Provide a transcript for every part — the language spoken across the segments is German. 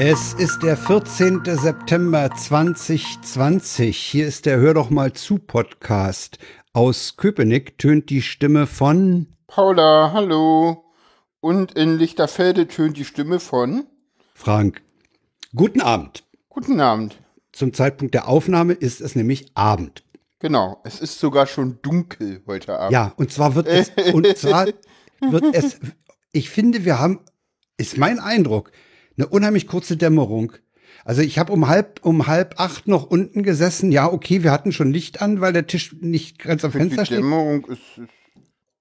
Es ist der 14. September 2020. Hier ist der Hör doch mal zu Podcast. Aus Köpenick tönt die Stimme von Paula, hallo. Und in Lichterfelde tönt die Stimme von Frank. Guten Abend. Guten Abend. Zum Zeitpunkt der Aufnahme ist es nämlich Abend. Genau, es ist sogar schon dunkel heute Abend. Ja, und zwar wird es, und zwar wird es, ich finde, wir haben, ist mein Eindruck, eine unheimlich kurze Dämmerung. Also ich habe um halb, um halb acht noch unten gesessen. Ja, okay, wir hatten schon Licht an, weil der Tisch nicht ganz am Fenster die steht. Dämmerung ist, ist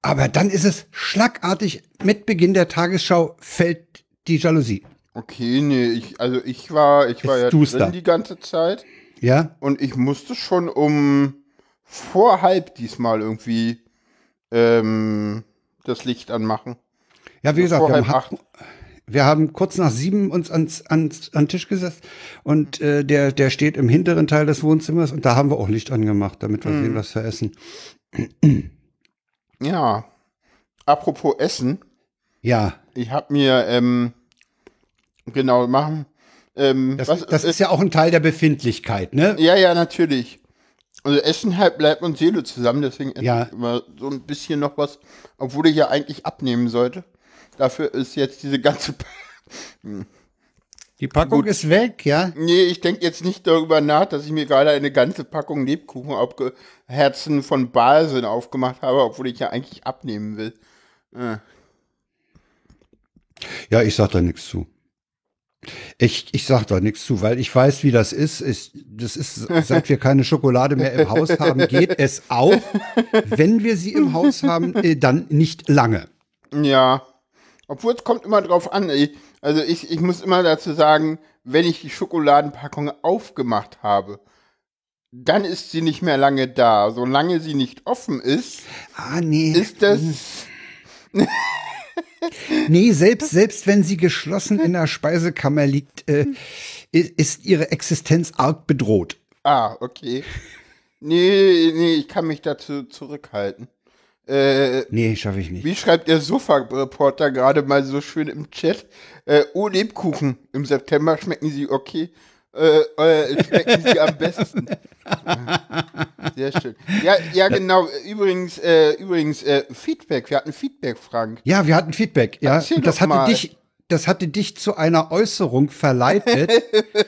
Aber dann ist es schlagartig, mit Beginn der Tagesschau fällt die Jalousie. okay, nee, ich, also ich war, ich war Ist ja duster. drin die ganze Zeit Ja, und ich musste schon um vor halb diesmal irgendwie ähm, das Licht anmachen. ja, wie gesagt, vor wir halb haben, acht. Wir haben kurz nach sieben uns ans, ans, an den Tisch gesetzt und äh, der, der steht im hinteren Teil des Wohnzimmers und da haben wir auch Licht angemacht, damit wir Mhm. sehen, was wir essen. Ja. Apropos Essen, Ja, ich habe mir ähm, genau machen. Ähm, das, was, das ist ja auch ein Teil der Befindlichkeit, ne? Ja, ja, natürlich. Also Essen halt bleibt und Seele zusammen, deswegen esse Ja. ich immer so ein bisschen noch was, obwohl ich ja eigentlich abnehmen sollte. Dafür ist jetzt diese ganze. Pa- Die Packung Gut. ist weg, ja? Nee, ich denke jetzt nicht darüber nach, dass ich mir gerade eine ganze Packung Lebkuchen aufge Herzen von Balsen aufgemacht habe, obwohl ich ja eigentlich abnehmen will. Äh, Ja, ich sag da nichts zu. Ich, ich sag da nichts zu, weil ich weiß, wie das ist. Ich, das ist, seit wir keine Schokolade mehr im Haus haben, geht es auch. Wenn wir sie im Haus haben, äh, dann nicht lange. Ja. Obwohl es kommt immer drauf an. ey. Also ich, ich muss immer dazu sagen, wenn ich die Schokoladenpackung aufgemacht habe, dann ist sie nicht mehr lange da. Solange sie nicht offen ist, Ah, nee. ist das. Nee, selbst, selbst wenn sie geschlossen in der Speisekammer liegt, äh, ist ihre Existenz arg bedroht. Ah, okay. Nee, nee, ich kann mich dazu zurückhalten. Äh, Nee, schaffe ich nicht. wie schreibt der Sofa-Reporter gerade mal so schön im Chat? Äh, oh, Lebkuchen. Im September schmecken sie okay. Äh, äh, schmecken sie am besten. Sehr schön. Ja, ja, genau. Übrigens, äh, übrigens, äh, Feedback. Wir hatten Feedback, Frank. Ja, wir hatten Feedback. Ja, Erzähl das hatte mal. dich, das hatte dich zu einer Äußerung verleitet,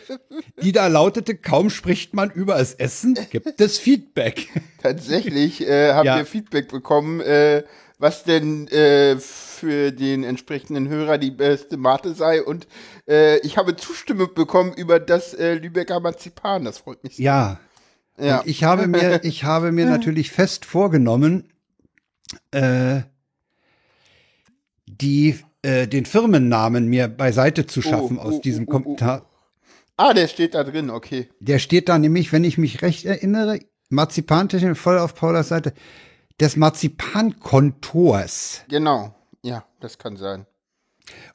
die da lautete: Kaum spricht man über das Essen, gibt es Feedback. Tatsächlich äh, haben Ja. wir Feedback bekommen, äh, was denn äh, für den entsprechenden Hörer die beste Mate sei. Und äh, ich habe Zustimmung bekommen über das äh, Lübecker Marzipan. Das freut mich sehr. Ja, Ja. Und ich habe mir, ich habe mir natürlich fest vorgenommen, äh, die, äh, den Firmennamen mir beiseite zu schaffen Oh, aus oh, diesem oh, oh, oh. Kommentar. Ah, der steht da drin, okay. Der steht da nämlich, wenn ich mich recht erinnere, Marzipantechnik voll auf Paulas Seite, des Marzipankontors. Genau. Ja, das kann sein.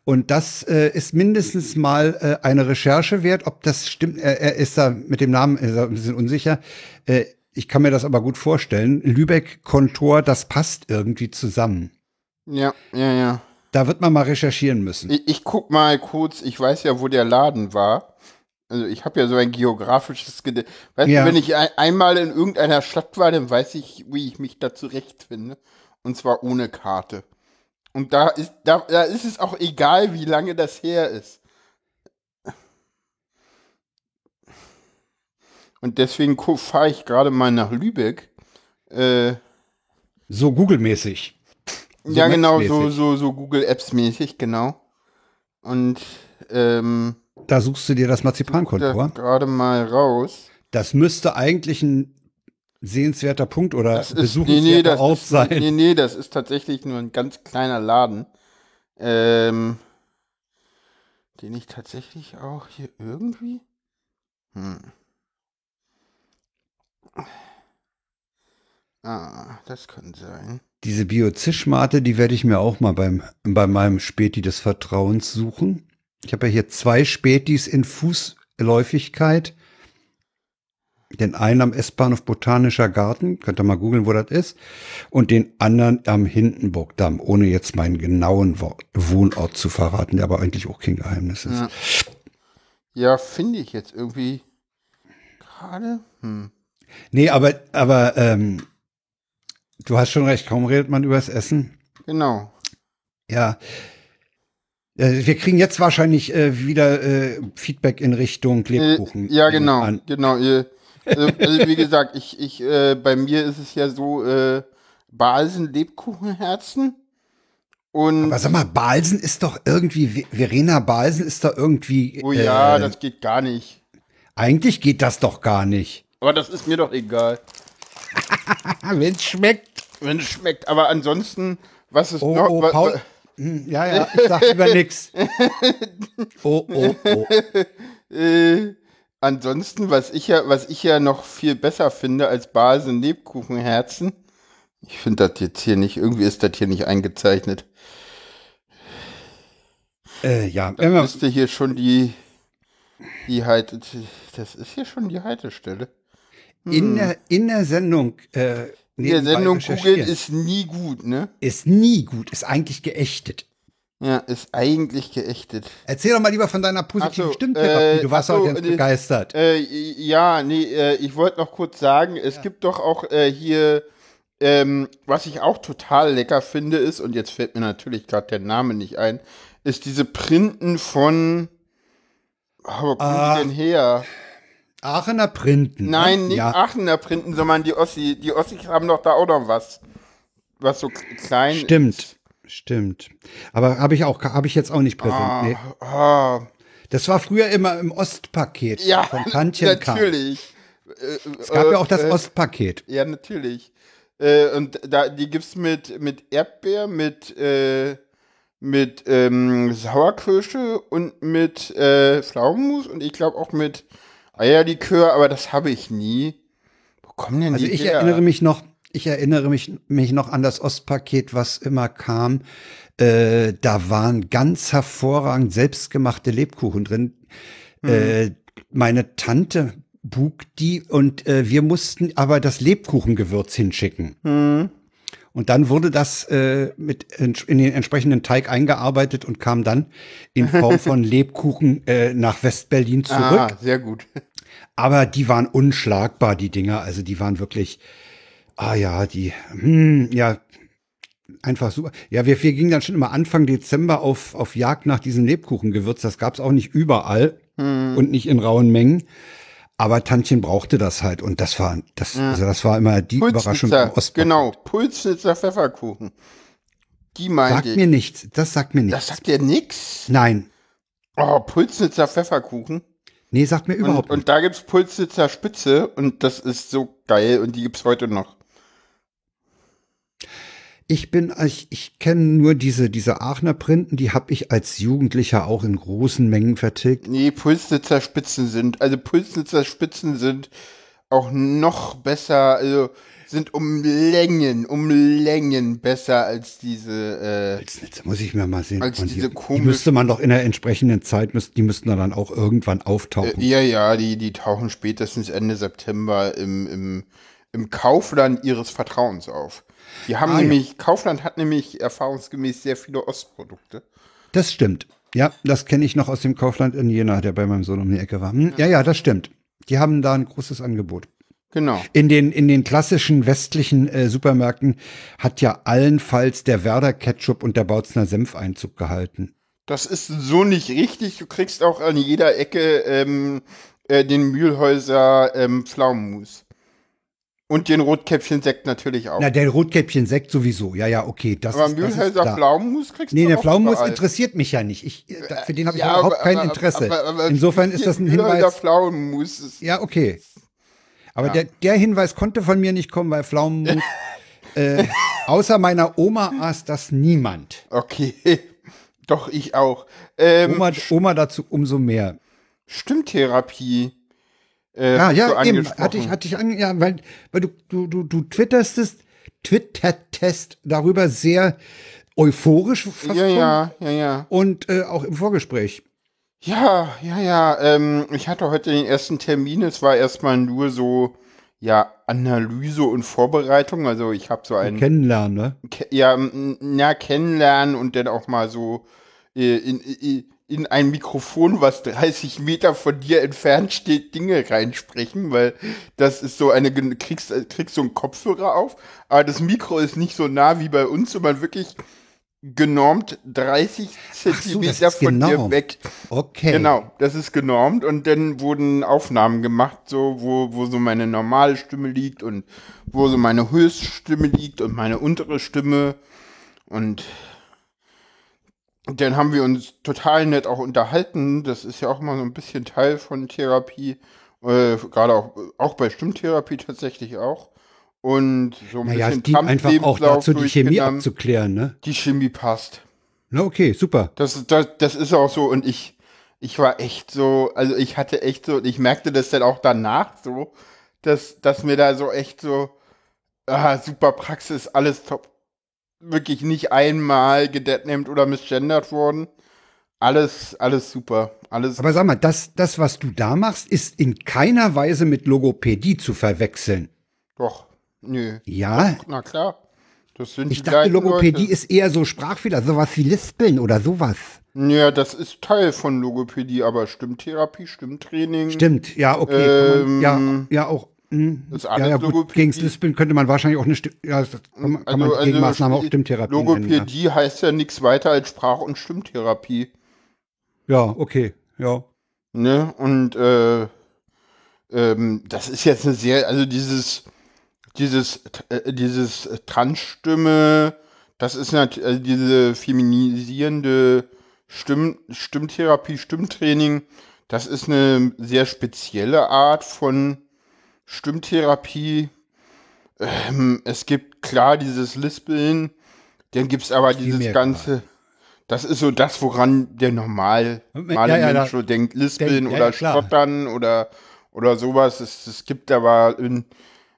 Und das äh, ist mindestens mal äh, eine Recherche wert, ob das stimmt. Er, er ist da mit dem Namen ist er ein bisschen unsicher. Äh, ich kann mir das aber gut vorstellen. Lübeck-Kontor, das passt irgendwie zusammen. Ja, ja, ja. Da wird man mal recherchieren müssen. Ich, ich guck mal kurz, ich weiß ja, wo der Laden war. Also ich habe ja so ein geografisches Gedächtnis. Weißt Ja. du, wenn ich ein, einmal in irgendeiner Stadt war, dann weiß ich, wie ich mich da zurechtfinde. Und zwar ohne Karte. Und da ist, da, da ist es auch egal, wie lange das her ist. Und deswegen fahre ich gerade mal nach Lübeck. Äh, So Google-mäßig. So ja, genau, so, so, so Google Apps mäßig, genau. Und ähm, Da suchst du dir das da Marzipankontor. gerade mal raus. Das müsste eigentlich ein sehenswerter Punkt oder Das ist, nee, besuchenswerter nee, das Ort ist, sein. nee, nee, das ist tatsächlich nur ein ganz kleiner Laden, ähm, den ich tatsächlich auch hier irgendwie, hm. Ah, das kann sein. Diese Biozischmate, die werde ich mir auch mal beim, bei meinem Späti des Vertrauens suchen. Ich habe ja hier zwei Spätis in Fußläufigkeit. Den einen am S-Bahnhof Botanischer Garten, könnt ihr mal googeln, wo das ist, und den anderen am Hindenburgdamm, ohne jetzt meinen genauen Wo- Wohnort zu verraten, der aber eigentlich auch kein Geheimnis ist. Ja. Ja, finde ich jetzt irgendwie gerade. Hm. Nee, aber, aber ähm, du hast schon recht, kaum redet man übers Essen. Genau. Ja. Äh, Wir kriegen jetzt wahrscheinlich äh, wieder äh, Feedback in Richtung Lebkuchen. Äh, ja, genau, an. genau. Also, also wie gesagt, ich, ich, bei mir ist es ja so, Balsen Lebkuchenherzen. Und Aber sag mal, Balsen ist doch irgendwie, Verena Balsen ist doch irgendwie. oh ja, das geht gar nicht. eigentlich geht das doch gar nicht. Aber das ist mir doch egal. Wenn es schmeckt. Wenn es schmeckt. Aber ansonsten, was ist Oh, noch? oh, Paul. Hm, Ja, ja, ich sag lieber nix. Oh, oh, oh. Äh, ansonsten, was ich ja, was ich ja noch viel besser finde als Balsen Lebkuchenherzen. Ich finde das jetzt hier nicht, irgendwie ist das hier nicht eingezeichnet. Äh, ja, wenn wir, Müsste hier schon die, die Heite, das ist hier schon die Haltestelle. in, der, in der Sendung. Äh, In der Sendung googeln ist nie gut, ne? ist nie gut, ist eigentlich geächtet. Ja, ist eigentlich geächtet. Erzähl doch mal lieber von deiner positiven so, Stimmtherapie. äh, du warst so, ganz äh, begeistert. Äh, ja, nee, äh, ich wollte noch kurz sagen, es gibt doch auch äh, hier, ähm, was ich auch total lecker finde, ist, und jetzt fällt mir natürlich gerade der Name nicht ein, ist diese Printen von, oh, wo kommen Ah. die denn her? Aachener Printen. Nein, ne? nicht ja. Aachener Printen, sondern die Ossi. Die Ossis haben doch da auch noch was. Was so klein Stimmt, ist. stimmt. Aber habe ich auch, habe ich jetzt auch nicht präsent. Ah, Nee. ah, Das war früher immer im Ostpaket ja, von Tantchen natürlich. Es gab ja auch das äh, Ostpaket. Ja, natürlich. Äh, und da, die gibt's mit, mit Erdbeer, mit, äh, mit ähm, Sauerkirsche und mit äh, Pflaumenmus und ich glaube auch mit Eierlikör, aber das habe ich nie. Wo kommen denn Also die ich her? erinnere mich noch, ich erinnere mich, mich noch an das Ostpaket, was immer kam. Äh, da waren ganz hervorragend selbstgemachte Lebkuchen drin. Mhm. Äh, meine Tante bug die und äh, wir mussten aber das Lebkuchengewürz hinschicken. Hm. Und dann wurde das äh, mit in den entsprechenden Teig eingearbeitet und kam dann in Form von Lebkuchen äh, nach Westberlin zurück. Ah, sehr gut. Aber die waren unschlagbar, die Dinger. Also die waren wirklich, ah ja, die, hm, ja, einfach super. Ja, wir, wir gingen dann schon immer Anfang Dezember auf, auf Jagd nach diesem Lebkuchengewürz. Das gab's auch nicht überall und nicht in rauen Mengen. Aber Tantchen brauchte das halt und das war, das, also das war immer die Überraschung im Ostblock. genau, Pulsnitzer Pfefferkuchen. Die meinte Sagt ich. mir nichts, das sagt mir das nichts. sagt dir nix? Nein, Oh, Pulsnitzer Pfefferkuchen. nee, sagt mir Und, überhaupt und nicht. da gibt's Pulsnitzer Spitze und das ist so geil und die gibt's heute noch. Ich bin, ich, ich kenne nur diese, diese Aachener Printen, die habe ich als Jugendlicher auch in großen Mengen vertilgt. Nee, Pulsnitzer Spitzen sind, also Pulsnitzer Spitzen sind auch noch besser, also sind um Längen, um Längen besser als diese, äh, Jetzt muss ich mir mal sehen. Als Und diese die, die müsste man doch in der entsprechenden Zeit, müsst, die müssten dann auch irgendwann auftauchen. äh, ja, ja, die, die tauchen spätestens Ende September im, im, im Kaufland ihres Vertrauens auf. Die haben Ah, ja. nämlich, Kaufland hat nämlich erfahrungsgemäß sehr viele Ostprodukte. Das stimmt. Ja, das kenne ich noch aus dem Kaufland in Jena, der bei meinem Sohn um die Ecke war. Hm, ja, ja, das stimmt. Die haben da ein großes Angebot. Genau. In den, in den klassischen westlichen äh, Supermärkten hat ja allenfalls der Werder Ketchup und der Bautzner Senf Einzug gehalten. Das ist so nicht richtig. Du kriegst auch an jeder Ecke ähm, äh, den Mühlhäuser ähm, Pflaumenmus. Und den Rotkäppchen-Sekt natürlich auch. Na, der Rotkäppchen-Sekt sowieso. Ja, ja, okay. Das aber ist, Mühlhäuser klar. Pflaumenmus kriegst Nee, du der auch Pflaumenmus überall. interessiert mich ja nicht. Ich, äh, da- für den habe ich Ja, überhaupt aber- kein aber- Interesse. aber- Insofern ist das ein Hinweis. Pflaumenmus ist Ja, okay. Aber Der, der Hinweis konnte von mir nicht kommen, weil Pflaumenmus, äh, außer meiner Oma aß das niemand. okay. Doch, ich auch. Ähm, Oma, Oma dazu umso mehr. Stimmtherapie. Äh, Ja, du ja, eben. angesprochen. Hatte ich, hatte ich an, ja, weil, weil du, du, du, du twitterstest, twittertest darüber sehr euphorisch fast ja, schon. ja, ja, ja. Und äh, auch im Vorgespräch. Ja, ja, ja. Ähm, ich hatte heute den ersten Termin. Es war erstmal nur so, ja, Analyse und Vorbereitung. Also ich habe so einen, Kennenlernen, ne? Ke- ja, na, kennenlernen und dann auch mal so äh, in, in, in ein Mikrofon, was 30 Meter von dir entfernt steht, Dinge reinsprechen, weil das ist so eine, kriegst, kriegst so einen Kopfhörer auf, aber das Mikro ist nicht so nah wie bei uns, sondern wirklich genormt 30 Zentimeter ist von dir genormt. weg. Okay. Genau, das ist genormt und dann wurden Aufnahmen gemacht, so wo, wo so meine normale Stimme liegt und wo so meine Höchststimme liegt und meine untere Stimme und dann haben wir uns total nett auch unterhalten. Das ist ja auch mal so ein bisschen Teil von Therapie, äh, gerade auch, auch bei Stimmtherapie tatsächlich auch. Und so ein Naja, es bisschen dient einfach auch dazu, die Chemie abzuklären, ne? Die Chemie passt. Na, okay, super. Das, das, das ist auch so und ich, ich war echt so, also ich hatte echt so, und ich merkte das dann auch danach so, dass, dass mir da so echt so, ah, super Praxis, alles top. Wirklich nicht einmal gedetnamed oder misgendert worden. Alles, alles super. Alles, Aber sag mal, das, das, was du da machst, ist in keiner Weise mit Logopädie zu verwechseln. doch, nö. Ja, Na klar. Das sind ich die dachte, Logopädie Leute. ist eher so Sprachfehler, sowas wie Lispeln oder sowas. Ja, das ist Teil von Logopädie, aber Stimmtherapie, Stimmtraining. Stimmt, ja, okay. Ähm, ja, ja, auch. Hm, ist ja, alles ja, gut, Logopädie. gegen das Lispeln könnte man wahrscheinlich auch eine ja, das kann man, kann man die Gegenmaßnahme auch Stimmtherapie nennen. Logopädie heißt ja nichts weiter als Sprach- und Stimmtherapie. Ja. ja, okay, ja. Ne? Und äh, ähm, das ist jetzt eine sehr, also dieses, dieses, äh, dieses Transstimme, das ist natürlich, also diese feminisierende Stimm, Stimmtherapie, Stimmtraining, das ist eine sehr spezielle Art von Stimmtherapie. Ähm, es gibt klar dieses Lispeln, dann gibt es aber dieses ganze, das ist so das, woran der normal, normale Ja, ja, Mensch so denkt, Lispeln Denk- oder ja. Stottern oder, oder sowas. Es, es gibt aber in,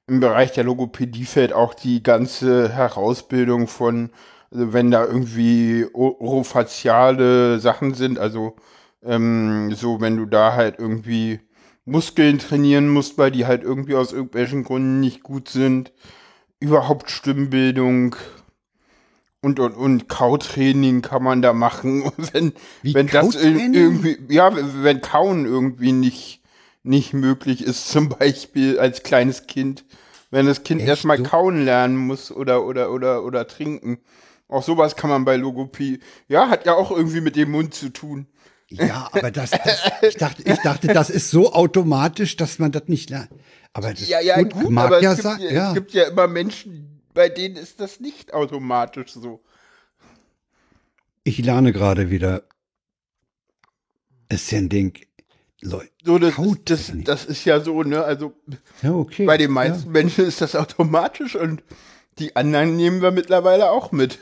im Bereich der Logopädie fällt auch die ganze Herausbildung von, also wenn da irgendwie orofaziale Sachen sind, also ähm, so, wenn du da halt irgendwie Muskeln trainieren musst, weil die halt irgendwie aus irgendwelchen Gründen nicht gut sind, überhaupt Stimmbildung und und und Kautraining kann man da machen, Und wenn Wie wenn das irgendwie ja, wenn Kauen irgendwie nicht nicht möglich ist, zum Beispiel als kleines Kind, wenn das Kind Echt erstmal kauen lernen muss oder oder oder oder trinken. Auch sowas kann man bei Logopädie. Ja, hat ja auch irgendwie mit dem Mund zu tun. Ja, aber das, das ich, dachte, ich dachte, das ist so automatisch, dass man das nicht lernt. Aber das Ja, ja, gut, mag aber ja es, gibt sein, ja, ja. es gibt ja immer Menschen, bei denen ist das nicht automatisch so. Ich lerne gerade wieder. Ist ja ein Ding. Leute. So, das, das, das ist ja so, ne? Also Ja, okay. bei den meisten Menschen ist das automatisch und die anderen nehmen wir mittlerweile auch mit.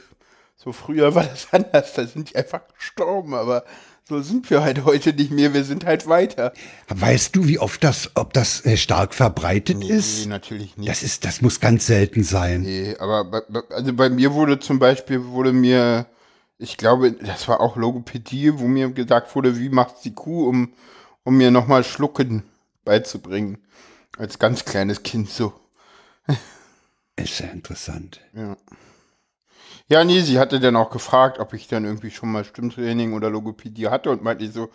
So früher war das anders, da sind die einfach gestorben, aber so sind wir halt heute nicht mehr, wir sind halt weiter. Weißt du, wie oft das, ob das äh, stark verbreitet Nee, ist? natürlich nicht. Das ist, das muss ganz selten sein. Nee, aber bei, bei, also bei mir wurde zum Beispiel, wurde mir, ich glaube, das war auch Logopädie, wo mir gesagt wurde, wie macht die Kuh, um, um mir nochmal Schlucken beizubringen. Als ganz kleines Kind so. Ist ja interessant. Ja. Ja, nee, sie hatte dann auch gefragt, ob ich dann irgendwie schon mal Stimmtraining oder Logopädie hatte und meinte ich so,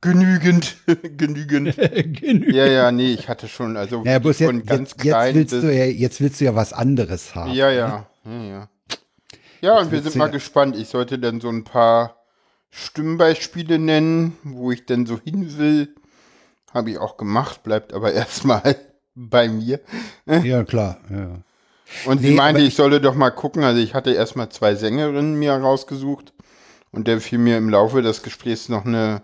genügend, genügend. Genügend. Ja, ja, nee, ich hatte schon, also Ja, bloß von jetzt, ganz jetzt, jetzt, klein willst bis, du ja, jetzt willst du ja was anderes haben. Ja, ja, ja, ja. Ja, und wir willst sind mal ja- gespannt. Ich sollte dann so ein paar Stimmbeispiele nennen, wo ich denn so hin will. Habe ich auch gemacht, bleibt aber erstmal bei mir. Ja, klar. Ja. Und sie Nee, meinte, aber ich solle doch mal gucken. Also ich hatte erstmal zwei Sängerinnen mir rausgesucht und dann fiel mir im Laufe des Gesprächs noch eine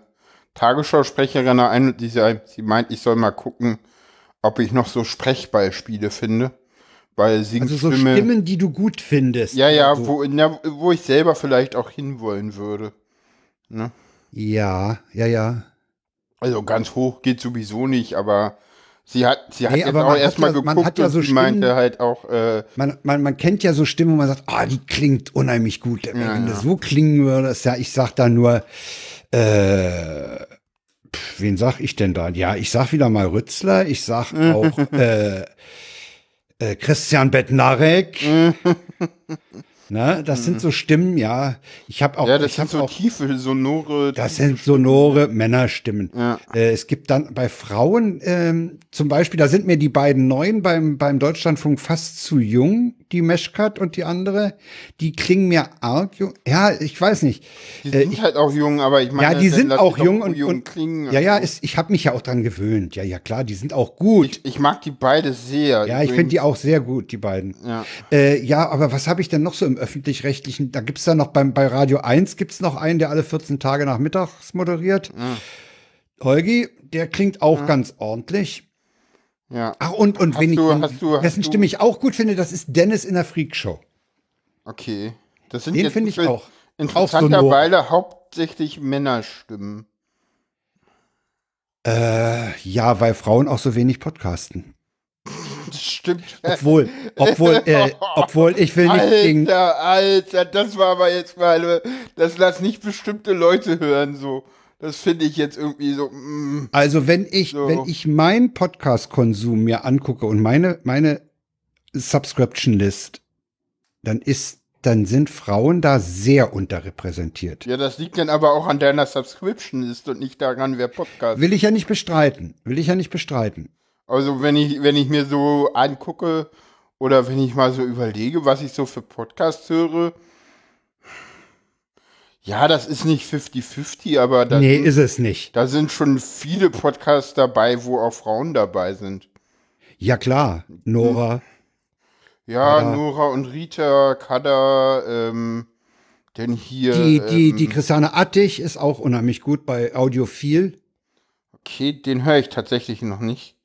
Tagesschausprecherin ein und die, sie meint, ich soll mal gucken, ob ich noch so Sprechbeispiele finde. Weil Also Singstimme... so Stimmen, die du gut findest. Ja, ja, so. wo, na, wo ich selber vielleicht auch hinwollen würde. Ne? Ja, ja, ja. Also ganz hoch geht sowieso nicht, aber sie hat, sie hat Nee, jetzt aber auch man hat erstmal ja- geguckt hat ja und so meinte Stimmen- halt auch, äh, Man, man, man kennt ja so Stimmen, wo man sagt, ah, die klingt unheimlich gut. Wenn Ja, das so klingen würde, ist ja, ich sag da nur, äh, pf, wen sag ich denn da? Ja, ich sag wieder mal Rützler, ich sag auch äh, äh, Christian Bednarek. Ne? Das sind so Stimmen, ja. Ich habe auch, Ja, das sind so auch tiefe, sonore. Das sind sonore Männerstimmen. Ja. Äh, es gibt dann bei Frauen ähm, zum Beispiel, da sind mir die beiden neuen beim, beim Deutschlandfunk fast zu jung, die Meshkat und die andere. Die klingen mir arg jung. Ja, ich weiß nicht. die Äh, sind ich, halt auch jung, aber ich meine, ja, die sind auch jung und, jung und klingen. ja, ja, ist, ich habe mich ja auch dran gewöhnt. Ja, ja, klar, die sind auch gut. ich, ich mag die beide sehr. ja, ich finde die auch sehr gut, die beiden. Ja. Äh, ja, aber was habe ich denn noch so im öffentlich-rechtlichen? Da gibt's da noch beim, bei Radio 1 gibt's noch einen, der alle 14 Tage nachmittags moderiert. Holgi, der klingt auch ganz ordentlich. Ja, Ach, und, und Hast wen du- ich, hast du- dessen hast Stimme ich auch gut finde, das ist Dennis in der Freakshow. okay. Das sind Den finde ich auch. Interessanterweise hauptsächlich Männerstimmen. Äh, ja, weil Frauen auch so wenig podcasten. Das stimmt. Obwohl, obwohl, äh, obwohl ich will nicht gegen, Alter, Alter, das war aber jetzt mal, das lass nicht bestimmte Leute hören, so. Das finde ich jetzt irgendwie so, mm. Also wenn ich, So. wenn ich meinen Podcast-Konsum mir angucke und meine, meine Subscription List, dann ist, dann sind Frauen da sehr unterrepräsentiert. Ja, das liegt dann aber auch an deiner Subscription ist und nicht daran, wer Podcast. Will ich ja nicht bestreiten. Will ich ja nicht bestreiten. Also wenn ich, wenn ich mir so angucke oder wenn ich mal so überlege, was ich so für Podcasts höre, ja, das ist nicht 50-50, aber da, nee, sind, ist es nicht. da sind schon viele Podcasts dabei, wo auch Frauen dabei sind. Ja klar, Nora. Ja, Ja. Nora und Rita, Kada, ähm, denn hier. Die, die, ähm, die Christiane Attich ist auch unheimlich gut bei Audiophil. Okay, den höre ich tatsächlich noch nicht.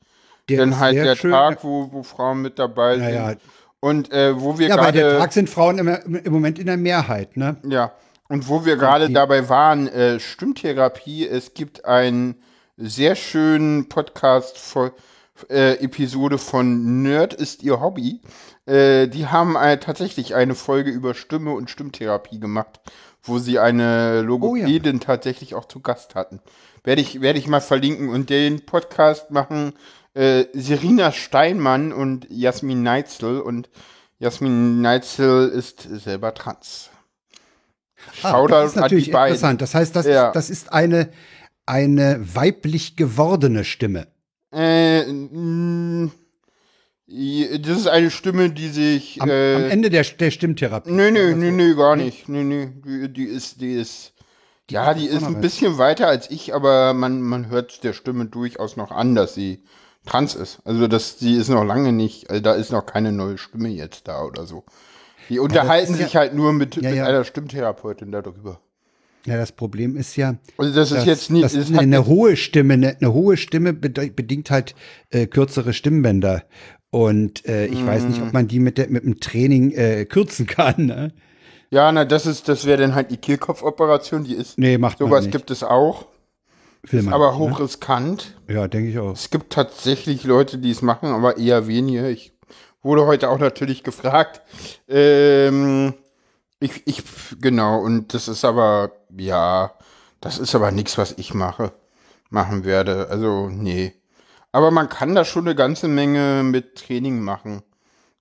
Der ist halt der schön. Tag, wo, wo Frauen mit dabei Ja, sind. ja. Und äh, wo wir Ja, bei der gerade. Tag sind Frauen im, im Moment in der Mehrheit, ne? Ja, und wo wir gerade die- dabei waren, äh, Stimmtherapie, es gibt einen sehr schönen Podcast-Episode von Nerd ist ihr Hobby. Äh, die haben äh, tatsächlich eine Folge über Stimme und Stimmtherapie gemacht, wo sie eine Logopädin tatsächlich auch zu Gast hatten. Werde ich, werde ich mal verlinken und den Podcast machen äh, Serena Steinmann und Jasmin Neitzel und Jasmin Neitzel ist selber trans. Ah, Shoutout das ist natürlich interessant. Das heißt, das, Ja. ist, das ist eine, eine weiblich gewordene Stimme. Äh, mh, das ist eine Stimme, die sich. Am, äh, am Ende der, der Stimmtherapie. Nö, nö, nö, nö, gar nicht. Nö, nö. Die, die ist, die ist. Ja, die ist ein bisschen weiter als ich, aber man, man hört der Stimme durchaus noch an, dass sie trans ist. Also das, die ist noch lange nicht, also da ist noch keine neue Stimme jetzt da oder so. Die unterhalten ist ja- sich halt nur mit, Ja, mit ja. einer Stimmtherapeutin darüber. Ja, das Problem ist ja, Also das ist dass, jetzt nicht, eine, eine hohe Stimme, eine, eine hohe Stimme bedingt halt äh, kürzere Stimmbänder. Und äh, ich weiß nicht, Mhm. ob man die mit, der, mit dem Training äh, kürzen kann. Ne? ja, na, das ist, das wäre dann halt die Kehlkopfoperation, die ist, Nee, macht man sowas nicht. gibt es auch, Will man aber nicht, ne? hochriskant. Ja, denke ich auch. Es gibt tatsächlich Leute, die es machen, aber eher wenige. Ich wurde heute auch natürlich gefragt. Ähm, ich, ich, genau, und das ist aber, ja, das ist aber nichts, was ich mache, machen werde. Also, nee. Aber man kann da schon eine ganze Menge mit Training machen.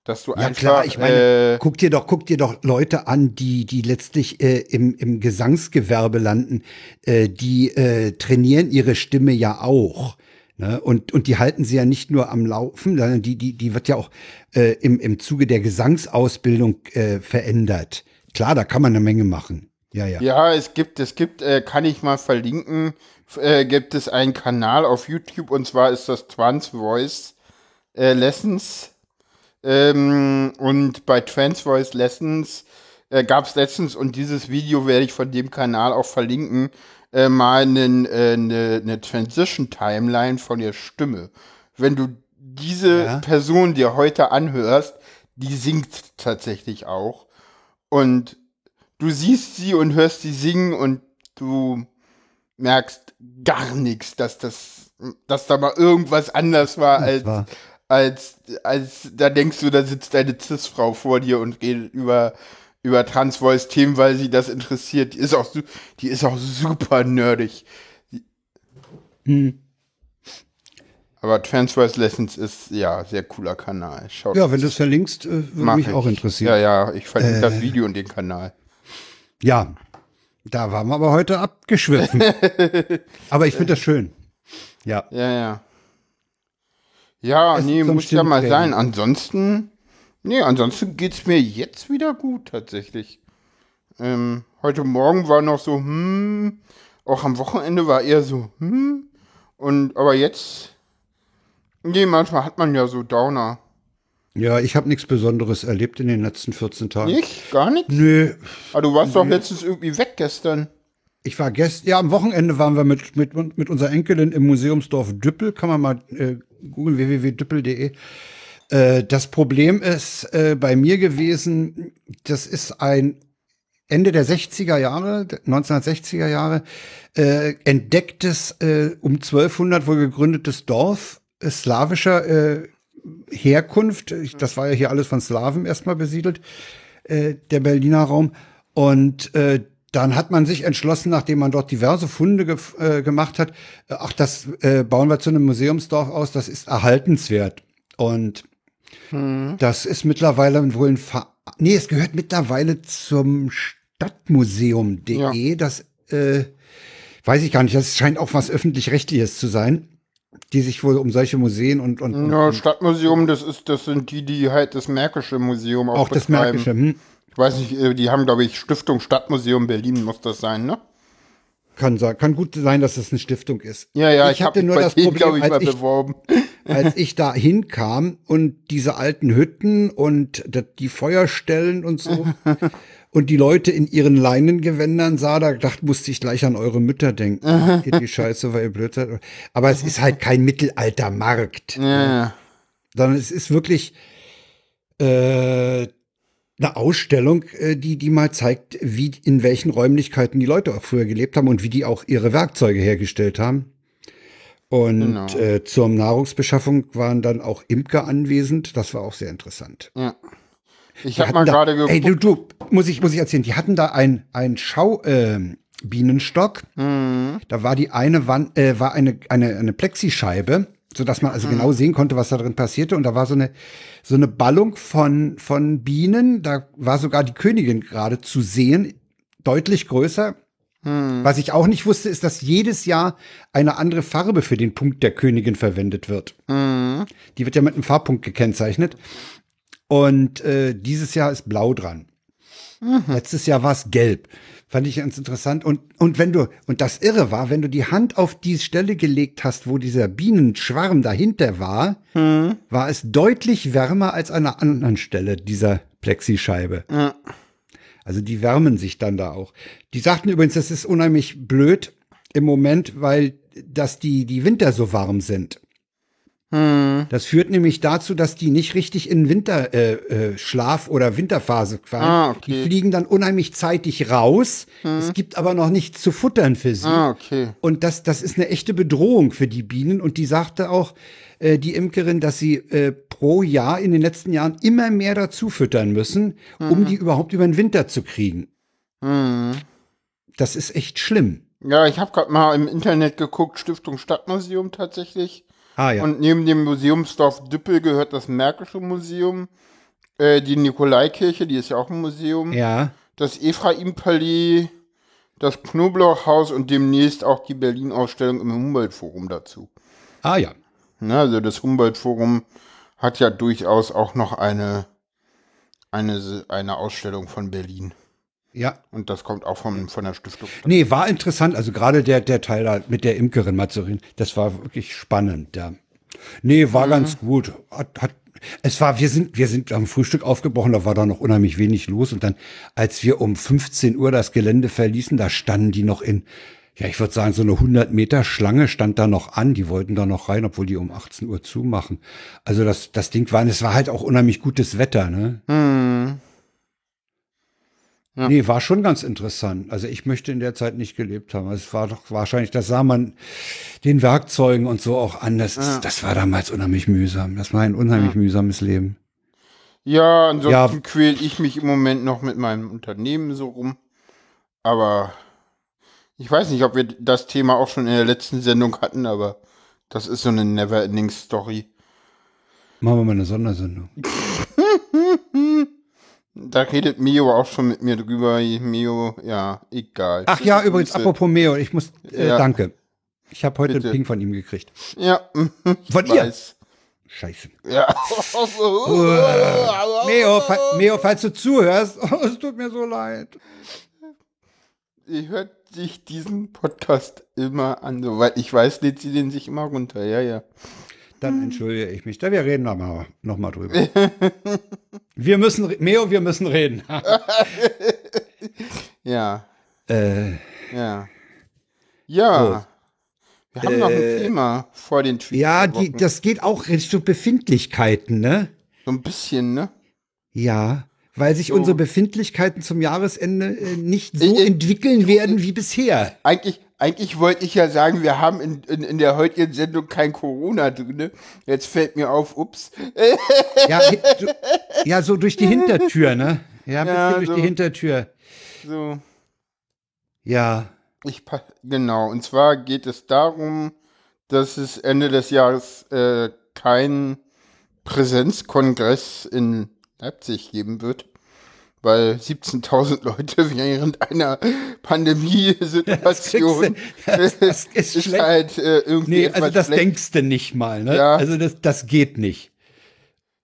Dass du Ja einfach, klar, ich meine, äh, guck dir doch, guck dir doch Leute an, die, die letztlich äh, im, im Gesangsgewerbe landen, äh, die äh, trainieren ihre Stimme ja auch. Ne? Und, und die halten sie ja nicht nur am Laufen, sondern die, die, die wird ja auch äh, im, im Zuge der Gesangsausbildung äh, verändert. Klar, da kann man eine Menge machen. Ja, ja. Ja, es gibt, es gibt, äh, kann ich mal verlinken, äh, gibt es einen Kanal auf YouTube und zwar ist das Trans Voice äh, Lessons. Ähm, und bei Trans Voice Lessons äh, gab es letztens, und dieses Video werde ich von dem Kanal auch verlinken, äh, mal eine äh, ne, ne Transition Timeline von der Stimme. Wenn du diese Ja. Person dir heute anhörst, die singt tatsächlich auch. Und du siehst sie und hörst sie singen und du merkst gar nichts, dass das, dass da mal irgendwas anders war als, war- als, als, da denkst du, da sitzt eine Cis-Frau vor dir und redet über, über Trans-Voice-Themen, weil sie das interessiert. Die ist auch, die ist auch super nerdig. Aber Transverse Lessons ist ja sehr cooler Kanal. Schaut Ja, wenn du es verlinkst, äh, würde mich ich. auch interessieren. Ja, Ja, ja, ich verlinke das Video und den Kanal. da waren wir aber heute abgeschwiffen. aber ich finde das schön. Ja. Ja, ja. Ja, Es nee, muss ja mal sein. Ansonsten, nee, ansonsten geht's mir jetzt wieder gut, tatsächlich. Ähm, heute Morgen war noch so, hm, auch am Wochenende war eher so, hm, und, aber jetzt, nee, manchmal hat man ja so Downer. Ja, ich habe nichts Besonderes erlebt in den letzten 14 Tagen. Nicht? Gar nichts? Nö, Aber du warst doch letztens irgendwie weg gestern. ich war gestern, ja, am Wochenende waren wir mit, mit, mit unserer Enkelin im Museumsdorf Düppel, kann man mal äh, googeln, www.düppel.de. Äh, das Problem ist äh, bei mir gewesen, das ist ein Ende der 60er Jahre, 1960er Jahre, äh, entdecktes, äh, um 1200 wohl gegründetes Dorf äh, slawischer äh, Herkunft. Das war ja hier alles von Slawen erstmal besiedelt, äh, der Berliner Raum. Und äh, dann hat man sich entschlossen, nachdem man dort diverse Funde ge äh, gemacht hat, äh, ach, das äh, bauen wir zu einem Museumsdorf aus, das ist erhaltenswert. Und das ist mittlerweile wohl ein Ver Nee, es gehört mittlerweile zum Stadtmuseum.de. Das äh, weiß ich gar nicht. Das scheint auch was öffentlich-rechtliches zu sein, die sich wohl um solche Museen und, und, und Ja, Stadtmuseum, das ist, das sind die, die halt das Märkische Museum auch, auch das. Märkische. Hm, Ich weiß nicht, äh, die haben, glaube ich, Stiftung Stadtmuseum Berlin muss das sein, ne? kann, sein- kann gut sein, dass das eine Stiftung ist. Ja, ja, ich, ich, hatte habe nur das denen, glaube Problem, ich, mal als ich, beworben. Als ich da hinkam und diese alten Hütten und die Feuerstellen und so und die Leute in ihren Leinengewändern sah, da dachte, musste ich gleich an eure Mütter denken. Ihr die Scheiße, weil ihr blöd seid. Aber es ist halt kein Mittelaltermarkt, Ja, ja. sondern es ist wirklich äh, eine Ausstellung, äh, die, die mal zeigt, wie, in welchen Räumlichkeiten die Leute auch früher gelebt haben und wie die auch ihre Werkzeuge hergestellt haben. Und Genau. äh, zur Nahrungsbeschaffung waren dann auch Imker anwesend. Das war auch sehr interessant. ja. Ich habe mal gerade geguckt. Ey, du, du, muss ich, muss ich erzählen, die hatten da ein, ein Schau, ähm, Bienenstock. Mhm. Da war die eine Wand, äh, war eine, eine, eine Plexischeibe, so dass man also Mhm. genau sehen konnte, was da drin passierte. Und da war so eine, so eine Ballung von, von Bienen. Da war sogar die Königin gerade zu sehen, deutlich größer. Mhm. Was ich auch nicht wusste, ist, dass jedes Jahr eine andere Farbe für den Punkt der Königin verwendet wird. Mhm. Die wird ja mit einem Farbpunkt gekennzeichnet. Und äh, dieses Jahr ist blau dran. Letztes Jahr war es gelb. Fand ich ganz interessant. Und, und wenn du, und das Irre war, wenn du die Hand auf die Stelle gelegt hast, wo dieser Bienenschwarm dahinter war, war es deutlich wärmer als an einer anderen Stelle dieser Plexischeibe. Ja. Also die wärmen sich dann da auch. Die sagten übrigens, das ist unheimlich blöd im Moment, weil dass die, die Winter so warm sind. Hm. Das führt nämlich dazu, dass die nicht richtig in Winterschlaf äh, äh, oder Winterphase fallen. Ah, okay. Die fliegen dann unheimlich zeitig raus. Es gibt aber noch nichts zu futtern für sie. Ah, okay. Und das, das ist eine echte Bedrohung für die Bienen. Und die sagte auch, äh, die Imkerin, dass sie äh, pro Jahr in den letzten Jahren immer mehr dazu füttern müssen, um die überhaupt über den Winter zu kriegen. Hm. Das ist echt schlimm. Ja, ich habe gerade mal im Internet geguckt, Stiftung Stadtmuseum tatsächlich. Ah ja. Und neben dem Museumsdorf Düppel gehört das Märkische Museum, äh, die Nikolaikirche, die ist ja auch ein Museum, ja. das Ephraim-Palais, das Knoblauchhaus und demnächst auch die Berlin-Ausstellung im Humboldt-Forum dazu. Ah ja. Ne, also das Humboldt-Forum hat ja durchaus auch noch eine, eine, eine Ausstellung von Berlin. Ja. Und das kommt auch von, von der Stiftung. Nee, war interessant. Also gerade der, der Teil da mit der Imkerin reden, das war wirklich spannend, ja. Nee, war ganz gut. Hat, hat, es war, wir sind, wir sind am Frühstück aufgebrochen, da war da noch unheimlich wenig los. Und dann, als wir um 15 Uhr das Gelände verließen, da standen die noch in, ja, ich würde sagen, so eine 100 Meter Schlange stand da noch an. Die wollten da noch rein, obwohl die um 18 Uhr zumachen. Also das, das Ding war, es war halt auch unheimlich gutes Wetter, ne? Hm. Ja. Nee, war schon ganz interessant. Also ich möchte in der Zeit nicht gelebt haben. Es war doch wahrscheinlich, das sah man den Werkzeugen und so auch an. Das, Ja. das war damals unheimlich mühsam. Das war ein unheimlich mühsames Leben. Ja, ansonsten Ja. quäl ich mich im Moment noch mit meinem Unternehmen so rum. Aber ich weiß nicht, ob wir das Thema auch schon in der letzten Sendung hatten, aber Das ist so eine never-ending Story. Machen wir mal eine Sondersendung. Da redet Mio auch schon mit mir drüber. Mio, ja, egal. Ach ja, übrigens, Grüße. apropos Meo, ich muss, äh, Ja. danke. Ich habe heute Bitte. einen Ping von ihm gekriegt. Ja, ich Von ihr? weiß. Scheiße. Ja. Meo, Meo, falls du zuhörst, oh, es tut mir so leid. Sie hört sich diesen Podcast immer an, soweit ich weiß, lädt sie den sich immer runter. Ja, ja. Dann entschuldige ich mich. Da wir reden nochmal noch mal drüber. wir müssen, Meo, wir müssen reden. Ja, äh, ja. Ja. Wir haben noch ein Thema vor den Tweets. ja, die, das geht auch Richtung Befindlichkeiten, ne? So ein bisschen, ne? Ja, weil sich So. unsere Befindlichkeiten zum Jahresende äh, nicht so Äh, äh, entwickeln werden wie bisher. Eigentlich, eigentlich wollte ich ja sagen, wir haben in, in, in der heutigen Sendung kein Corona drin. Jetzt fällt mir auf, ups. Ja, ja, so durch die Hintertür, ne? Ja, ein Ja, bisschen durch so. die Hintertür. So, Ja, ich genau. Und zwar geht es darum, dass es Ende des Jahres äh, keinen Präsenzkongress in Leipzig geben wird, weil 17.000 Leute während einer Pandemiesituation Das- das ist schlecht. halt äh, irgendwie nee, also das schlecht. denkst du nicht mal, ne? Ja. Also das, das geht nicht.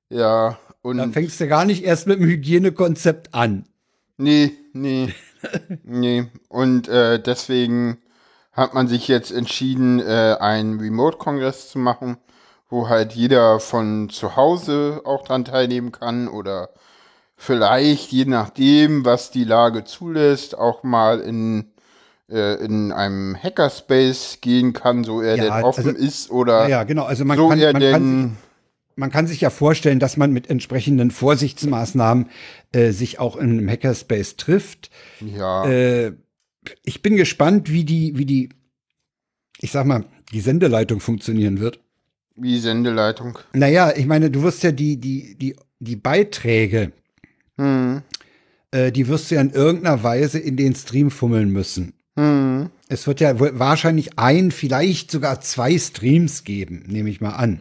Ja, und Da fängst du gar nicht erst mit dem Hygienekonzept an. Nee, nee, nee. Und äh, deswegen hat man sich jetzt entschieden, äh, einen Remote-Kongress zu machen, wo halt jeder von zu Hause auch dran teilnehmen kann oder vielleicht, je nachdem, was die Lage zulässt, auch mal in, äh, in einem Hackerspace gehen kann, so er Ja, denn offen also- ist oder Ja, genau. Also man, so kann, er man, kann, denn man kann sich ja vorstellen, dass man mit entsprechenden Vorsichtsmaßnahmen äh, sich auch in einem Hackerspace trifft. ja, Äh, ich bin gespannt, wie die, wie die, ich sag mal, die Sendeleitung funktionieren wird. wie Sendeleitung. Naja, ich meine, du wirst ja die, die, die, die Beiträge, Hm, äh, die wirst du ja in irgendeiner Weise in den Stream fummeln müssen. hm, Es wird ja wahrscheinlich ein, vielleicht sogar zwei Streams geben, nehme ich mal an.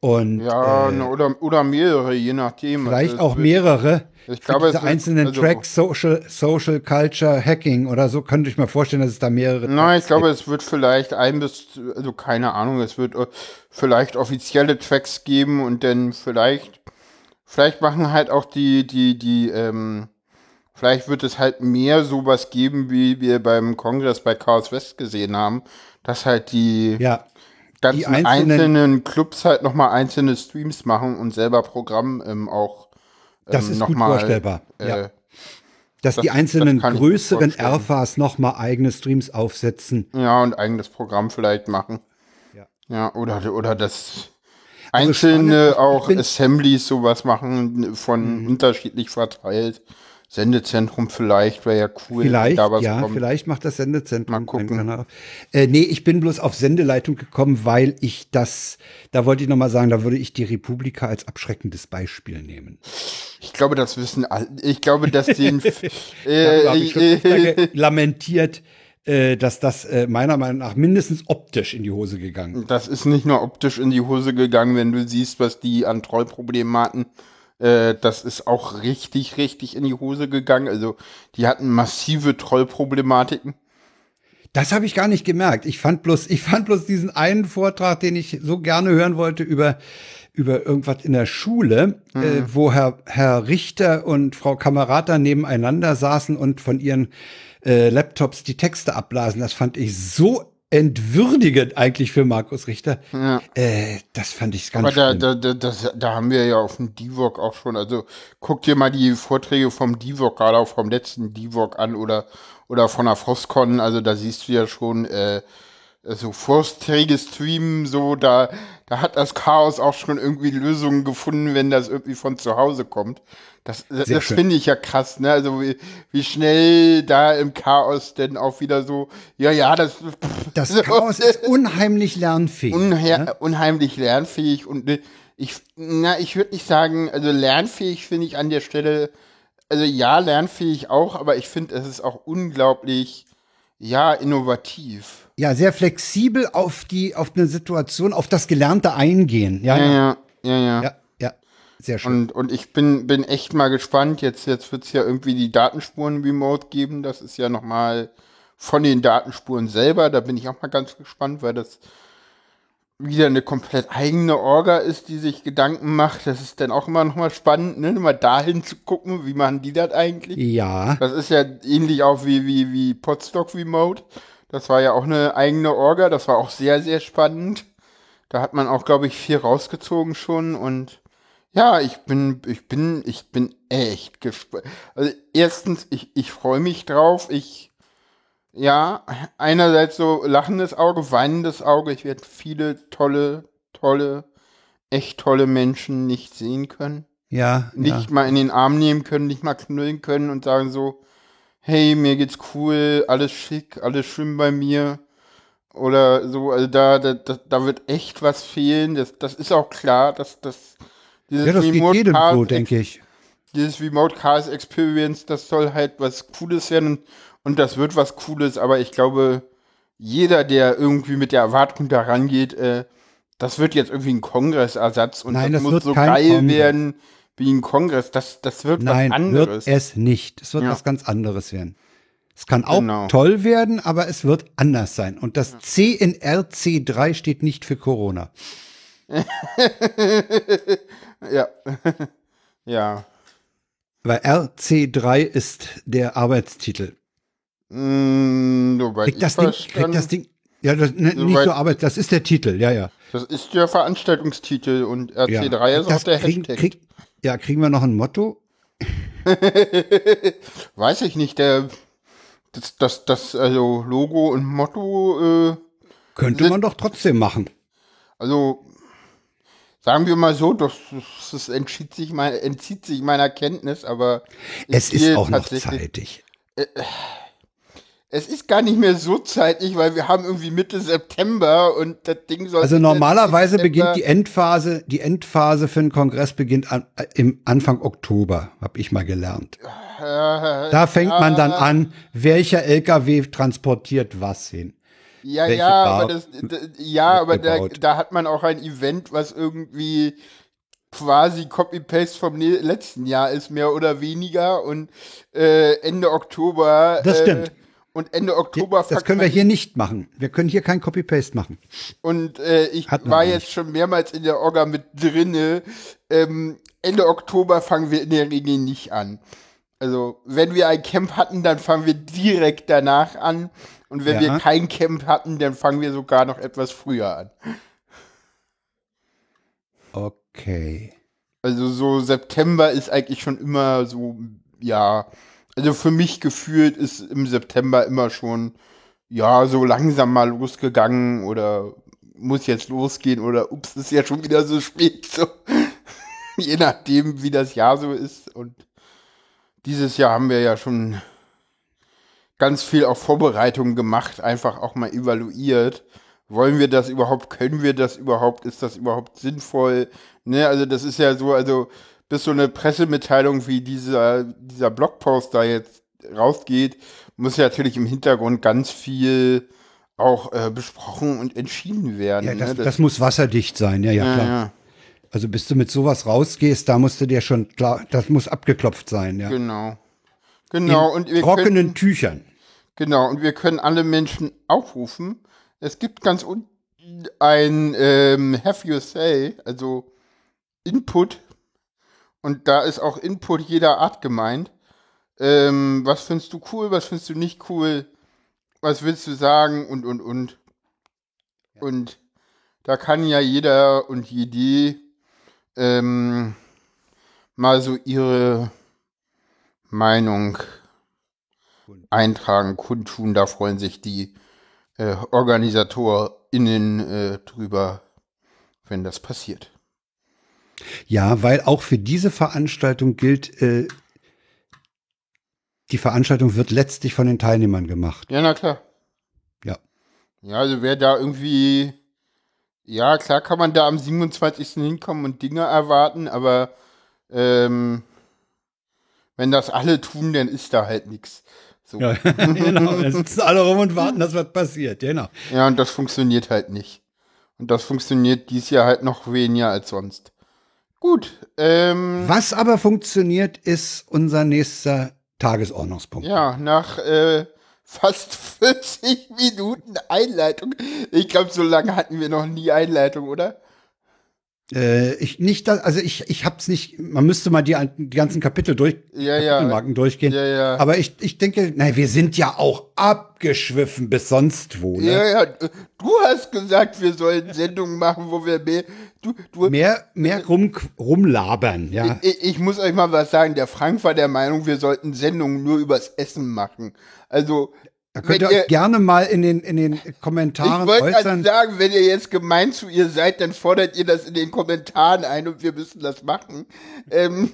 Und ja, äh, ne, oder, oder mehrere, je nachdem. vielleicht Also es auch wird- mehrere. Ich glaube, diese es wird- einzelnen also- Tracks, Social, Social Culture, Hacking oder so, könnte ich mir vorstellen, dass es da mehrere Nein, Tracks ich glaube, gibt. es wird vielleicht ein bis, also keine Ahnung, es wird äh, vielleicht offizielle Tracks geben und dann vielleicht, vielleicht machen halt auch die, die, die, ähm, vielleicht wird es halt mehr sowas geben, wie wir beim Kongress bei Chaos West gesehen haben, dass halt die Ja, ganzen die einzelnen, einzelnen- Clubs halt nochmal einzelne Streams machen und selber Programm ähm, auch das ähm, ist noch gut mal, vorstellbar. Äh, ja. Dass das- die einzelnen das größeren. Alphas nochmal eigene Streams aufsetzen. Ja, und eigenes Programm vielleicht machen. Ja. Ja, oder, oder das einzelne spannend. Ich auch Mhm. Assemblies sowas machen, von unterschiedlich verteilt. Sendezentrum vielleicht, wäre ja cool, Vielleicht, da was ja, kommt. vielleicht macht das Sendezentrum. Mal gucken. Äh, nee, ich bin bloß auf Sendeleitung gekommen, weil ich das, da wollte ich nochmal sagen, da würde ich die Republika als abschreckendes Beispiel nehmen. Ich glaube, das wissen alle. Ich glaube, dass den. Darüber habe ich schon äh, äh, lamentiert, äh, dass das äh, meiner Meinung nach mindestens optisch in die Hose gegangen ist. das ist nicht nur optisch in die Hose gegangen, wenn du siehst, was die an Trollproblemen hatten. Äh, das ist auch richtig, richtig in die Hose gegangen. Also, die hatten massive Trollproblematiken. Das habe ich gar nicht gemerkt. Ich fand bloß, ich fand bloß diesen einen Vortrag, den ich so gerne hören wollte über über irgendwas in der Schule, Mhm. äh, wo Herr, Herr Richter und Frau Kamerata nebeneinander saßen und von ihren äh, Laptops die Texte abblasen. Das fand ich so entwürdigend eigentlich für Markus Richter. Ja. Äh, das fand ich ganz Aber da, da, da, das, da haben wir ja auf dem DIVOG auch schon, also guck dir mal die Vorträge vom DIVOG, gerade auch vom letzten DIVOG an oder, oder von der Frostcon, also da siehst du ja schon, äh, so vorsträge Streamen, so, da, da hat das Chaos auch schon irgendwie Lösungen gefunden, wenn das irgendwie von zu Hause kommt. Das, das, das finde ich ja krass, ne? Also wie, wie schnell da im Chaos denn auch wieder so, ja, ja, das, Das so- Chaos ist unheimlich lernfähig. Unher ne? unheimlich lernfähig und ne, ich, na, ich würde nicht sagen, also lernfähig finde ich an der Stelle, also ja, lernfähig auch, aber ich finde, es ist auch unglaublich ja, innovativ. Ja, sehr flexibel auf die, auf eine Situation, auf das Gelernte eingehen. Ja, Ja, ja, ja, ja, ja. sehr schön. Und, und ich bin, bin echt mal gespannt. Jetzt, jetzt wird es ja irgendwie die Datenspuren remote geben. Das ist ja nochmal von den Datenspuren selber. Da bin ich auch mal ganz gespannt, weil das wieder eine komplett eigene Orga ist, die sich Gedanken macht. Das ist dann auch immer nochmal spannend, ne? Mal dahin zu gucken, wie machen die das eigentlich? ja, Das ist ja ähnlich auch wie, wie, wie Podstock Remote. Das war ja auch eine eigene Orga. Das war auch sehr, sehr spannend. Da hat man auch, glaube ich, viel rausgezogen schon und ja, ich bin, ich bin, ich bin echt gespannt. Also erstens, ich, ich freue mich drauf. Ich, ja, einerseits so lachendes Auge, weinendes Auge. Ich werde viele tolle, tolle, echt tolle Menschen nicht sehen können ja, nicht ja. mal in den Arm nehmen können, nicht mal knuddeln können und sagen so, hey, mir geht's cool, alles schick, alles schön bei mir. Oder so, also da, da, da, wird echt was fehlen. Das, das ist auch klar, dass das dieses Ja, das geht jedem so, denke ich. Dieses Remote Cars Experience, das soll halt was Cooles werden und, das wird was Cooles, aber ich glaube, jeder, der irgendwie mit der Erwartung da rangeht, äh, das wird jetzt irgendwie ein Kongressersatz und Nein, das, das muss so geil Kongress. werden wie ein Kongress. Das, das wird Nein, was anderes. wird es nicht. Es wird Ja. was ganz anderes werden. Es kann auch Genau. toll werden, aber es wird anders sein. Und das C in RC3 steht nicht für Corona. ja. ja. Weil RC3 ist der Arbeitstitel. Mm, Kriegt das, Ding, kriegt das Ding, ja, das, ne, nicht so Arbeit, das ist der Titel, ja, ja. Das ist der Veranstaltungstitel und ja. RC3 ist das auch der kriegen, Hashtag. krieg, ja, kriegen wir noch ein Motto? Weiß ich nicht, der das, das, das also Logo und Motto, äh, Könnte Sind- man doch trotzdem machen. also sagen wir mal so, das, das, entzieht, sich mein, entzieht sich meiner Kenntnis, aber Es ist auch noch zeitig. Es ist gar nicht mehr so zeitig, weil wir haben irgendwie Mitte September und das Ding soll. Also normalerweise September- beginnt die Endphase, die Endphase für einen Kongress beginnt an, äh, im Anfang Oktober, habe ich mal gelernt. Da fängt man dann an, welcher LKW transportiert was hin. Ja, ja, aber das, d- ja, aber da, da hat man auch ein Event, was irgendwie quasi Copy-Paste vom ne letzten Jahr ist, mehr oder weniger. Und äh, Ende Oktober. Das äh, stimmt. Und Ende Oktober Das können wir hier nicht machen. Wir können hier kein Copy-Paste machen. Und äh, ich war nicht. jetzt schon mehrmals in der Orga mit drinne. Ähm, Ende Oktober fangen wir in der Regel nicht an. Also, wenn wir ein Camp hatten, dann fangen wir direkt danach an. Und wenn Ja. wir kein Camp hatten, dann fangen wir sogar noch etwas früher an. Okay. Also so September ist eigentlich schon immer so, ja, also für mich gefühlt ist im September immer schon, ja, so langsam mal losgegangen oder muss jetzt losgehen oder ups, ist ja schon wieder so spät, so. Je nachdem, wie das Jahr so ist. Und dieses Jahr haben wir ja schon ganz viel auf Vorbereitungen gemacht, einfach auch mal evaluiert. Wollen wir das überhaupt? Können wir das überhaupt? Ist das überhaupt sinnvoll? Ne, also das ist ja so, also bis so eine Pressemitteilung wie dieser, dieser Blogpost da jetzt rausgeht, muss ja natürlich im Hintergrund ganz viel auch äh, besprochen und entschieden werden. Ja, das, ne? das muss wasserdicht sein, ja, ja, ja, klar. ja, Also bis du mit sowas rausgehst, da musst du dir schon klar, das muss abgeklopft sein, ja. genau. Genau, und wir Trockenen können, Tüchern. Genau, und wir können alle Menschen aufrufen. Es gibt ganz unten ein ähm, Have You Say, also Input. Und da ist auch Input jeder Art gemeint. Ähm, was findest du cool, was findest du nicht cool? Was willst du sagen? Und, und, und. Und da kann ja jeder und jede ähm, mal so ihre Meinung eintragen, kundtun. Da freuen sich die äh, OrganisatorInnen äh, drüber, wenn das passiert. Ja, weil auch für diese Veranstaltung gilt, äh, die Veranstaltung wird letztlich von den Teilnehmern gemacht. Ja, na klar. Ja. Ja, also wer da irgendwie, ja, klar kann man da am 27. hinkommen und Dinge erwarten, aber ähm, wenn das alle tun, dann ist da halt nichts. So. Ja, genau. Da sitzen alle rum und warten, dass was passiert. Genau. Ja, und das funktioniert halt nicht. Und das funktioniert dies Jahr halt noch weniger als sonst. Gut. Ähm, Was aber funktioniert, ist unser nächster Tagesordnungspunkt. ja, nach äh, fast 40 Minuten Einleitung. Ich glaube, so lange hatten wir noch nie Einleitung, oder? Äh, ich nicht, also ich, ich hab's nicht, man müsste mal die, die ganzen Kapitel durch, Ja, ja. Durchgehen. Ja, ja. Aber ich, ich denke, nein, wir sind ja auch abgeschwiffen bis sonst wo. Ne? Ja, ja. Du hast gesagt, wir sollen Sendungen machen, wo wir mehr. Du, du, Mehr, mehr rum, rumlabern, ja. ich, ich muss euch mal was sagen. Der Frank war der Meinung, wir sollten Sendungen nur übers Essen machen. Also, Da könnt ihr ihr- euch gerne mal in den, in den ich Kommentaren wollte gerade äußern. sagen, wenn ihr jetzt gemein zu ihr seid, dann fordert ihr das in den Kommentaren ein und wir müssen das machen. Ähm,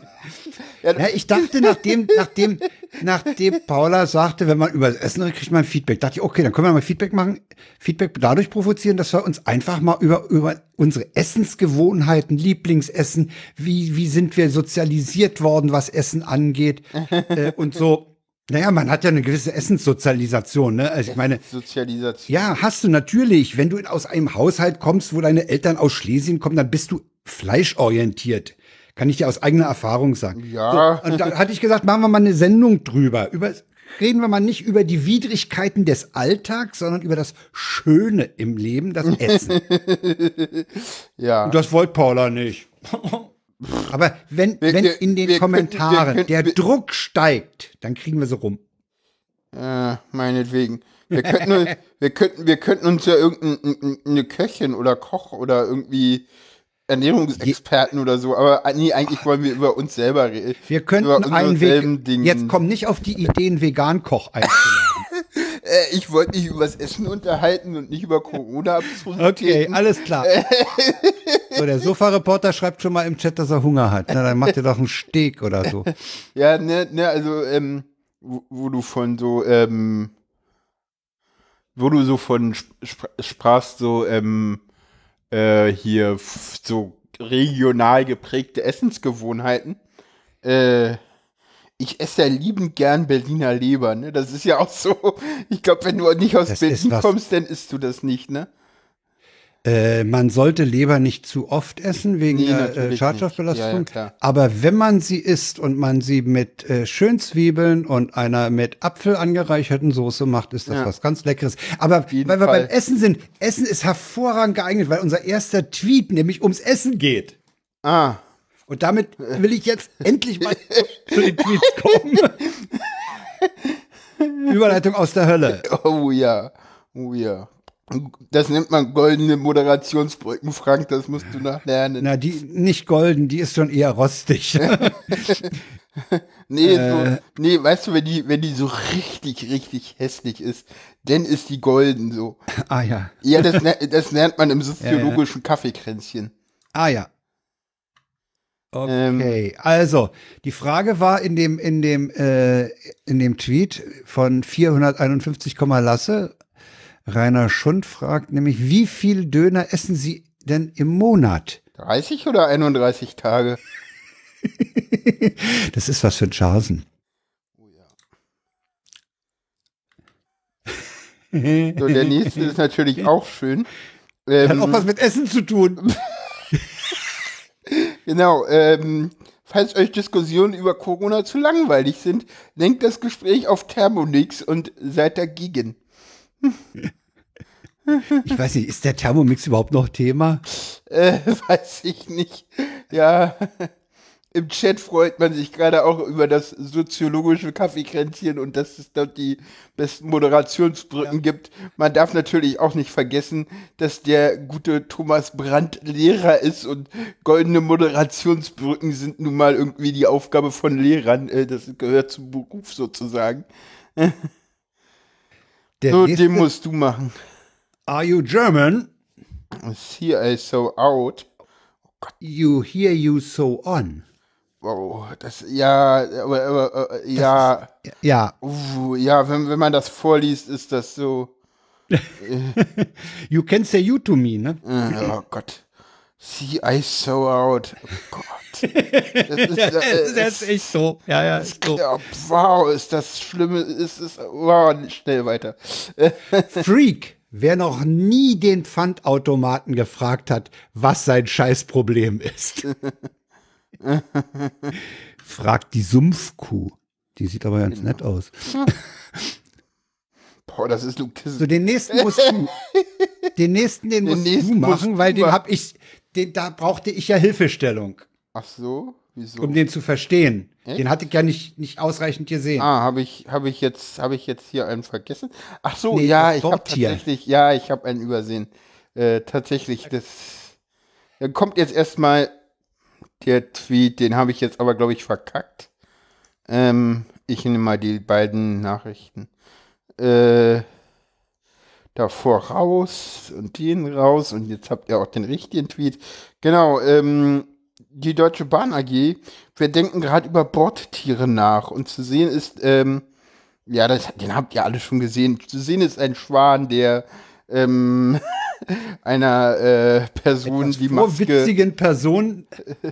ja, Ja, ich dachte, nachdem, nachdem, nachdem Paula sagte, wenn man über das Essen redet, kriegt man Feedback, dachte ich, okay, dann können wir mal Feedback machen, Feedback dadurch provozieren, dass wir uns einfach mal über, über unsere Essensgewohnheiten, Lieblingsessen, wie, wie sind wir sozialisiert worden, was Essen angeht, äh, und so. Naja, man hat ja eine gewisse Essenssozialisation, ne? Also ich meine, Sozialisation. ja, hast du natürlich. Wenn du aus einem Haushalt kommst, wo deine Eltern aus Schlesien kommen, dann bist du fleischorientiert. Kann ich dir aus eigener Erfahrung sagen. Ja. So, und da hatte ich gesagt, machen wir mal eine Sendung drüber. Über, reden wir mal nicht über die Widrigkeiten des Alltags, sondern über das Schöne im Leben, das Essen. Ja. Und das wollte Paula nicht. Aber wenn, Wir- wenn in den wir Kommentaren wir der Druck steigt, dann kriegen wir so rum. Äh, meinetwegen. Wir könnten, wir könnten, wir könnten uns ja irgendeine Köchin oder Koch oder irgendwie Ernährungsexperten oder so, aber nee, eigentlich wollen wir über uns selber reden. Wir könnten einen Weg. Dingen. Jetzt komm nicht auf die Idee, einen Vegan-Koch einzuladen. Äh, ich wollte mich über das Essen unterhalten und nicht über Corona Okay, alles klar. So, der Sofa-Reporter schreibt schon mal im Chat, dass er Hunger hat. Na, dann macht ihr doch einen Steak oder so. Ja, ne, ne, also, ähm, wo, wo du von so, ähm, wo du so von sp sp sprachst, so, ähm, äh, hier, so regional geprägte Essensgewohnheiten. Äh, ich esse ja liebend gern Berliner Leber, ne? Das ist ja auch so. Ich glaube, wenn du nicht aus Das Berlin kommst, dann isst du das nicht, ne? Äh, man sollte Leber nicht zu oft essen wegen Nee, der äh. Schadstoffbelastung. Ja, ja. Aber wenn man sie isst und man sie mit äh, Schönzwiebeln und einer mit Apfel angereicherten Soße macht, ist das Ja. was ganz Leckeres. Aber weil wir Fall. beim Essen sind, Essen ist hervorragend geeignet, weil unser erster Tweet nämlich ums Essen geht. Ah. Und damit will ich jetzt endlich mal zu den Tweets kommen. Überleitung aus der Hölle. Oh ja, oh ja. Das nennt man goldene Moderationsbrücken, Frank, das musst du noch lernen. Na, die nicht golden, die ist schon eher rostig. nee, Äh. so, nee, weißt du, wenn die, wenn die so richtig, richtig hässlich ist, dann ist die golden so. ah ja. Ja, das, das lernt man im soziologischen Kaffeekränzchen. Ah ja. Okay, also die Frage war in dem in dem äh, in dem Tweet von 451, Lasse Rainer Schund fragt nämlich, wie viel Döner essen Sie denn im Monat? 30 oder 31 Tage? Das ist was für Charsen. So, der nächste ist natürlich auch schön. Hat Ähm, auch was mit Essen zu tun. Genau, ähm, falls euch Diskussionen über Corona zu langweilig sind, lenkt das Gespräch auf Thermonix und seid dagegen. Ich weiß nicht, ist der Thermomix überhaupt noch Thema? Äh, weiß ich nicht. Ja, im Chat freut man sich gerade auch über das soziologische Kaffeekränzchen und dass es dort die besten Moderationsbrücken gibt. Man darf natürlich auch nicht vergessen, dass der gute Thomas Brandt Lehrer ist und goldene Moderationsbrücken sind nun mal irgendwie die Aufgabe von Lehrern. Äh, das gehört zum Beruf sozusagen. Der So, nächste, den musst du machen. Are you German? See I so out. You hear you so on. Wow, das, ja, aber, aber äh, ja. Ja, Uh, ja, wenn, wenn man das vorliest, ist das so. you can say you to me, ne? Äh, oh Gott. See, I so out. Oh Gott. Das ist, äh, das ist echt so. Ja, ja, ist so. ja, wow, ist das Schlimme, ist es, wow, schnell weiter. Freak, wer noch nie den Pfandautomaten gefragt hat, was sein Scheißproblem ist. Fragt die Sumpfkuh. Die sieht aber ganz nett aus. Boah, das ist Luke So, den nächsten musst du, den nächsten, den, Den musst nächsten du musst machen, du weil den machen. hab ich, den, da brauchte ich ja Hilfestellung, Ach so, wieso? um den zu verstehen. Echt? Den hatte ich ja nicht, nicht ausreichend gesehen. Ah, habe ich, habe ich jetzt, habe ich jetzt hier einen vergessen? Ach so, Nee, ja, ich habe tatsächlich, ja, ich habe einen übersehen. Äh, tatsächlich, das dann kommt jetzt erstmal der Tweet, den habe ich jetzt aber, glaube ich, verkackt. Ähm, ich nehme mal die beiden Nachrichten. Äh, davor raus und den raus und jetzt habt ihr auch den richtigen Tweet. Genau, ähm, die Deutsche Bahn AG, wir denken gerade über Bordtiere nach und zu sehen ist, ähm, ja, das, den habt ihr alle schon gesehen. Zu sehen ist ein Schwan, der ähm, einer äh, Person die Maske, witzigen Person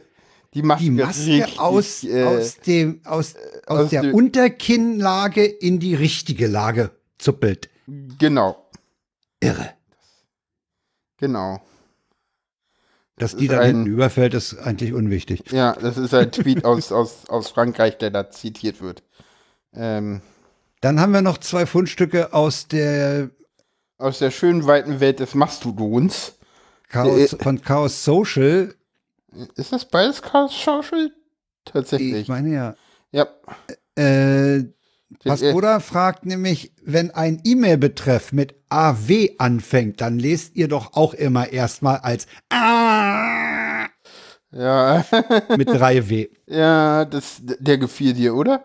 die Maske, die Maske richtig, aus, äh, aus, dem, aus, aus, aus der dem- Unterkinnlage in die richtige Lage zuppelt. genau, Irre. genau. Dass Das die ein- hinten überfällt, ist eigentlich unwichtig. Ja, das ist ein Tweet aus, aus, aus Frankreich, der da zitiert wird. Ähm, Dann haben wir noch zwei Fundstücke aus der aus der schönen weiten Welt des Mastodons. Chaos, von Chaos Social. Ist das beides Chaos Social? Tatsächlich. Ich meine ja. ja. Äh, Pascoda fragt nämlich, wenn ein E-Mail-Betreff mit AW anfängt, dann lest ihr doch auch immer erstmal als A Ja, mit 3W. ja, das, der gefiel dir, oder?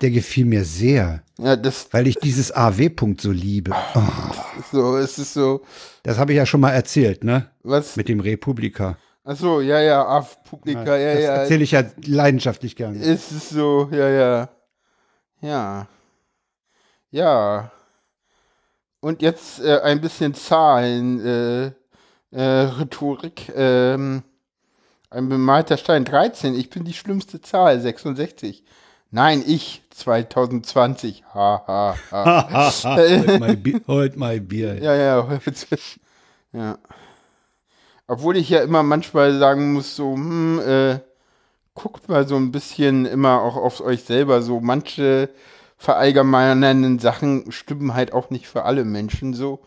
Der gefiel mir sehr, Ja, das weil ich dieses AW-Punkt so liebe. Oh, ist so, es ist so, das habe ich ja schon mal erzählt, ne? was? Mit dem Republika. Ach so, ja, ja, auf Publika, ja, das ja. erzähle ich ja leidenschaftlich gerne. Es ist so, ja, ja. Ja. Ja. Und jetzt äh, ein bisschen Zahlen, äh, äh, Rhetorik. Ähm, ein bemalter Stein 13. Ich bin die schlimmste Zahl, 66. Nein, ich, 2020. Ha, ha, ha. Holt mal, Bi- holt mal Bier. Ja, ja. ja. Obwohl ich ja immer manchmal sagen muss, so, hm, äh, guckt mal so ein bisschen immer auch auf euch selber. So manche verallgemeinernden Sachen stimmen halt auch nicht für alle Menschen so.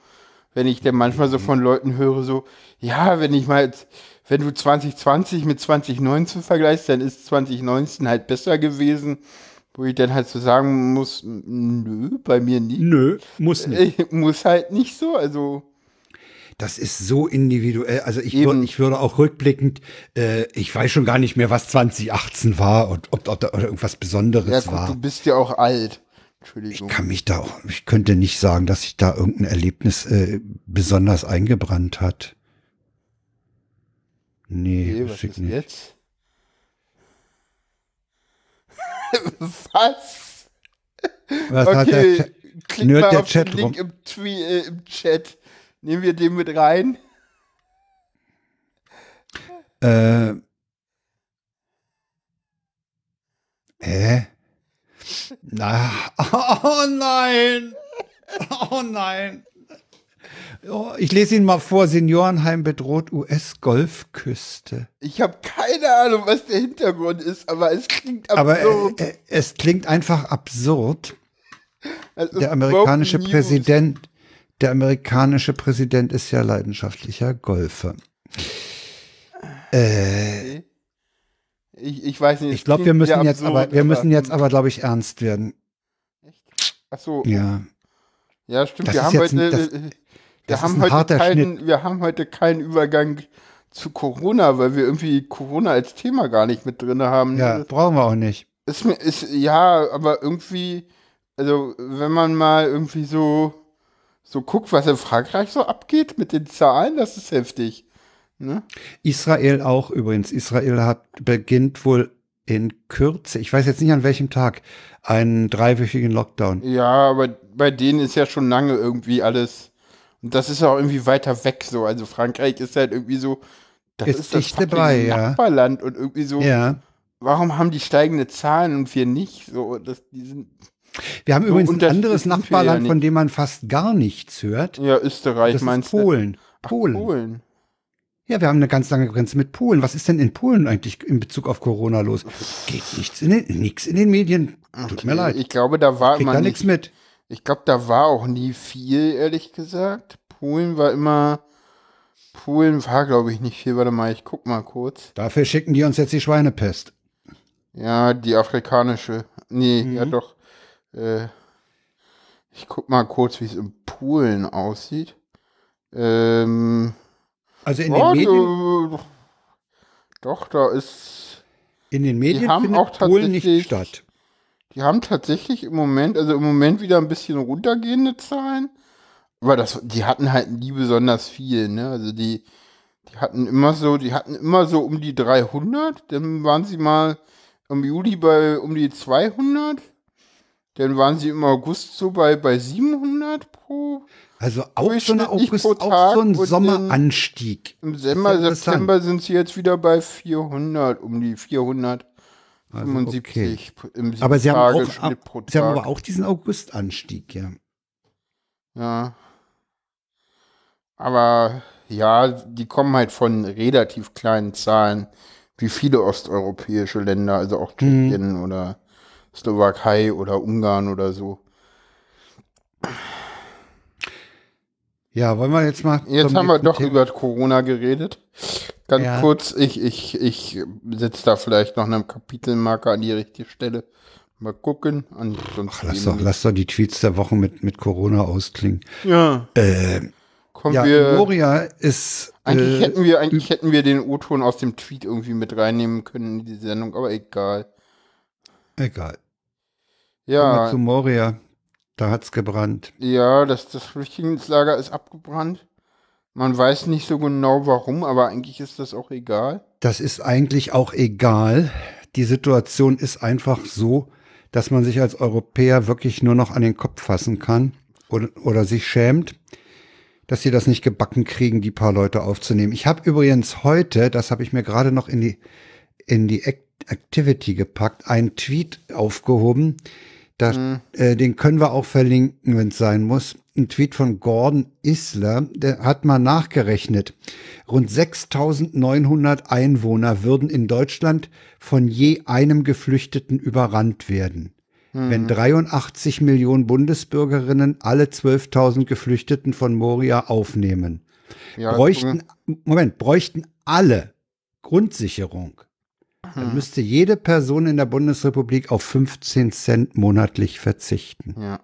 Wenn ich dann manchmal so von Leuten höre, so, ja, wenn ich mal, jetzt- wenn du 2020 mit 2019 vergleichst, dann ist 2019 halt besser gewesen. Wo ich dann halt so sagen muss, nö, bei mir nicht. Nö, muss nicht. Äh, muss halt nicht so, also Das ist so individuell. Also ich, würde, ich würde auch rückblickend, äh, ich weiß schon gar nicht mehr, was 2018 war und ob, ob da irgendwas Besonderes ja war. du bist ja auch alt. Ich Entschuldigung. kann mich da auch, ich könnte nicht sagen, dass sich da irgendein Erlebnis äh, besonders eingebrannt hat. Nee, Okay, was ich ist nicht. jetzt? was? Was hat der Okay, Chat- klick mal der auf Chat den Link rum. im, Twe äh, im Chat. Nehmen wir den mit rein. Äh, hä? Na, oh nein! Oh nein! Oh, ich lese ihn mal vor. Seniorenheim bedroht US-Golfküste. Ich habe keine Ahnung, was der Hintergrund ist, aber es klingt Aber absurd. äh, äh, es klingt einfach absurd. Ist Der amerikanische. Präsident, der amerikanische Präsident ist ja leidenschaftlicher Golfer. Äh, Ich, ich weiß nicht. ich glaube, wir müssen jetzt absurd, aber, wir müssen jetzt aber, glaube ich, ernst werden. Ach so, Ja. Ja, stimmt. Das wir haben jetzt ein- heute, das- äh, wir das haben heute keinen, wir haben heute keinen Übergang zu Corona, weil wir irgendwie Corona als Thema gar nicht mit drin haben. Ja, brauchen wir auch nicht. Ist ist, ja, aber irgendwie, also wenn man mal irgendwie so, so guckt, was in Frankreich so abgeht mit den Zahlen, das ist heftig. Ne? Israel auch übrigens. Israel hat beginnt wohl in Kürze, ich weiß jetzt nicht an welchem Tag, einen dreiwöchigen Lockdown. Ja, aber bei denen ist ja schon lange irgendwie alles. Und das ist auch irgendwie weiter weg so. Also Frankreich ist halt irgendwie so Das Ist ist, das dabei, ja. Nachbarland und irgendwie so, Ja. warum haben die steigende Zahlen und wir nicht? So, das, die sind, Wir haben So übrigens ein anderes Nachbarland, ja von dem man fast gar nichts hört. ja, Österreich Das ist meinst du? Polen. Ach, Polen. Polen. Ja, wir haben eine ganz lange Grenze mit Polen. Was ist denn in Polen eigentlich in Bezug auf Corona los? Geht nichts in den, nichts in den Medien. Tut mir Okay, leid. Ich glaube, da war Krieg immer da nicht, nichts mit. ich glaube, da war auch nie viel, ehrlich gesagt. Polen war immer, Polen war, glaube ich, nicht viel. Warte mal, ich guck mal kurz. Dafür schicken die uns jetzt die Schweinepest. Ja, die afrikanische. Nee, Mhm. ja doch. Äh, ich guck mal kurz, wie es in Polen aussieht. Ähm, Also in den ja, Medien, doch, da ist, in den Medien haben findet auch Polen nicht statt. die haben tatsächlich im Moment, also im Moment wieder ein bisschen runtergehende Zahlen. Aber das, die hatten halt nie besonders viel, ne? Also die, die hatten immer so, die hatten immer so um die 300, dann waren sie mal im Juli bei um die 200, dann waren sie im August so bei, bei 700 pro. Also auch so, eine August, pro auch Tag so ein Sommeranstieg. Im September. September sind sie jetzt wieder bei 400, um die 400. Also 75 im Aber sie haben, auch, sie haben aber auch diesen Augustanstieg, ja. Ja. Aber ja, die kommen halt von relativ kleinen Zahlen, wie viele osteuropäische Länder, also auch Tschechien oder Slowakei oder Ungarn oder so. Ja, wollen wir jetzt mal. Jetzt haben wir doch Thema- über Corona geredet. Ganz Ja. kurz, ich, ich, ich setze da vielleicht noch einen Kapitelmarker an die richtige Stelle. Mal gucken. Ach, lass doch, lass doch die Tweets der Woche mit, mit Corona ausklingen. Ja, Äh, kommen ja, wir. Moria ist. Eigentlich äh, hätten wir, eigentlich hätten wir den O-Ton aus dem Tweet irgendwie mit reinnehmen können in die Sendung, aber egal. Egal. Kommen wir Ja, zu Moria. Da hat's gebrannt. ja, das, das Flüchtlingslager ist abgebrannt. Man weiß nicht so genau warum, aber eigentlich ist das auch egal. Das ist eigentlich auch egal. Die Situation ist einfach so, dass man sich als Europäer wirklich nur noch an den Kopf fassen kann oder, oder sich schämt, dass sie das nicht gebacken kriegen, die paar Leute aufzunehmen. Ich habe übrigens heute, das habe ich mir gerade noch in die, in die Act Activity gepackt, einen Tweet aufgehoben. Da, äh, den können wir auch verlinken, wenn es sein muss. Ein Tweet von Gordon Isler, der hat mal nachgerechnet. Rund 6900 Einwohner würden in Deutschland von je einem Geflüchteten überrannt werden. Wenn 83 Millionen Bundesbürgerinnen alle 12.000 Geflüchteten von Moria aufnehmen. Ja, bräuchten, Moment, bräuchten alle Grundsicherung. Dann müsste jede Person in der Bundesrepublik auf 15 Cent monatlich verzichten. Ja.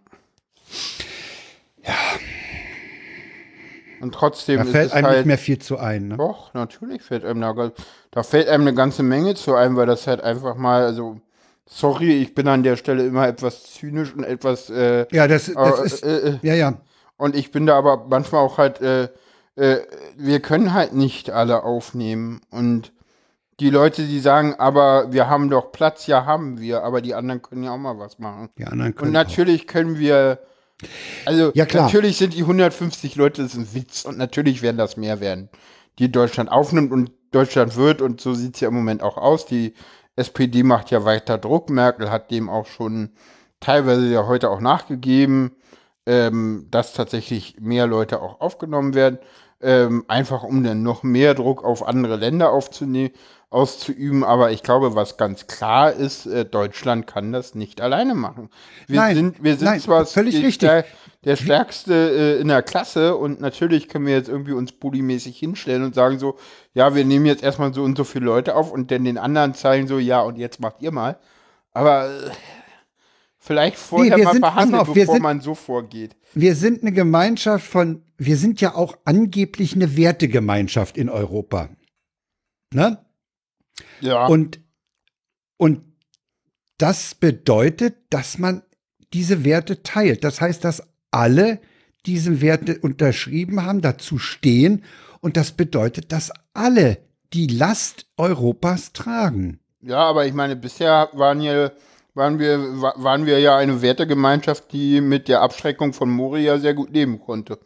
Und trotzdem Da ist fällt es einem halt, nicht mehr viel zu ein. Ne? Doch, natürlich fällt einem da, da fällt einem eine ganze Menge zu ein, weil das halt einfach mal, also, sorry, ich bin an der Stelle immer etwas zynisch und etwas, äh, Ja, das, das aber, ist, äh, äh, ja, ja. und ich bin da aber manchmal auch halt, äh, äh, wir können halt nicht alle aufnehmen und die Leute, die sagen, aber wir haben doch Platz, ja haben wir, aber die anderen können ja auch mal was machen. Die anderen Und können auch. natürlich können wir, also Ja, klar. natürlich sind die 150 Leute, das ist ein Witz und natürlich werden das mehr werden, die Deutschland aufnimmt und Deutschland wird und so sieht es ja im Moment auch aus. Die SPD macht ja weiter Druck, Merkel hat dem auch schon teilweise ja heute auch nachgegeben, ähm, dass tatsächlich mehr Leute auch aufgenommen werden, ähm, einfach um dann noch mehr Druck auf andere Länder aufzunehmen, auszuüben. Aber ich glaube, was ganz klar ist, äh, Deutschland kann das nicht alleine machen. Wir Nein, sind, wir sind nein, zwar völlig die richtig. der stärkste äh, in der Klasse und natürlich können wir jetzt irgendwie uns bullymäßig hinstellen und sagen so, ja, wir nehmen jetzt erstmal so und so viele Leute auf und dann den anderen zeigen so, ja, und jetzt macht ihr mal. Aber äh, vielleicht vorher wir mal sind- pass verhandeln, auf, bevor sind- man so vorgeht. Wir sind eine Gemeinschaft von, wir sind ja auch angeblich eine Wertegemeinschaft in Europa. Ne? Ja. Und, und das bedeutet, dass man diese Werte teilt. Das heißt, dass alle diese Werte unterschrieben haben, dazu stehen. Und das bedeutet, dass alle die Last Europas tragen. Ja, aber ich meine, bisher waren, hier, waren, wir, wa- waren wir ja eine Wertegemeinschaft, die mit der Abschreckung von Moria sehr gut leben konnte.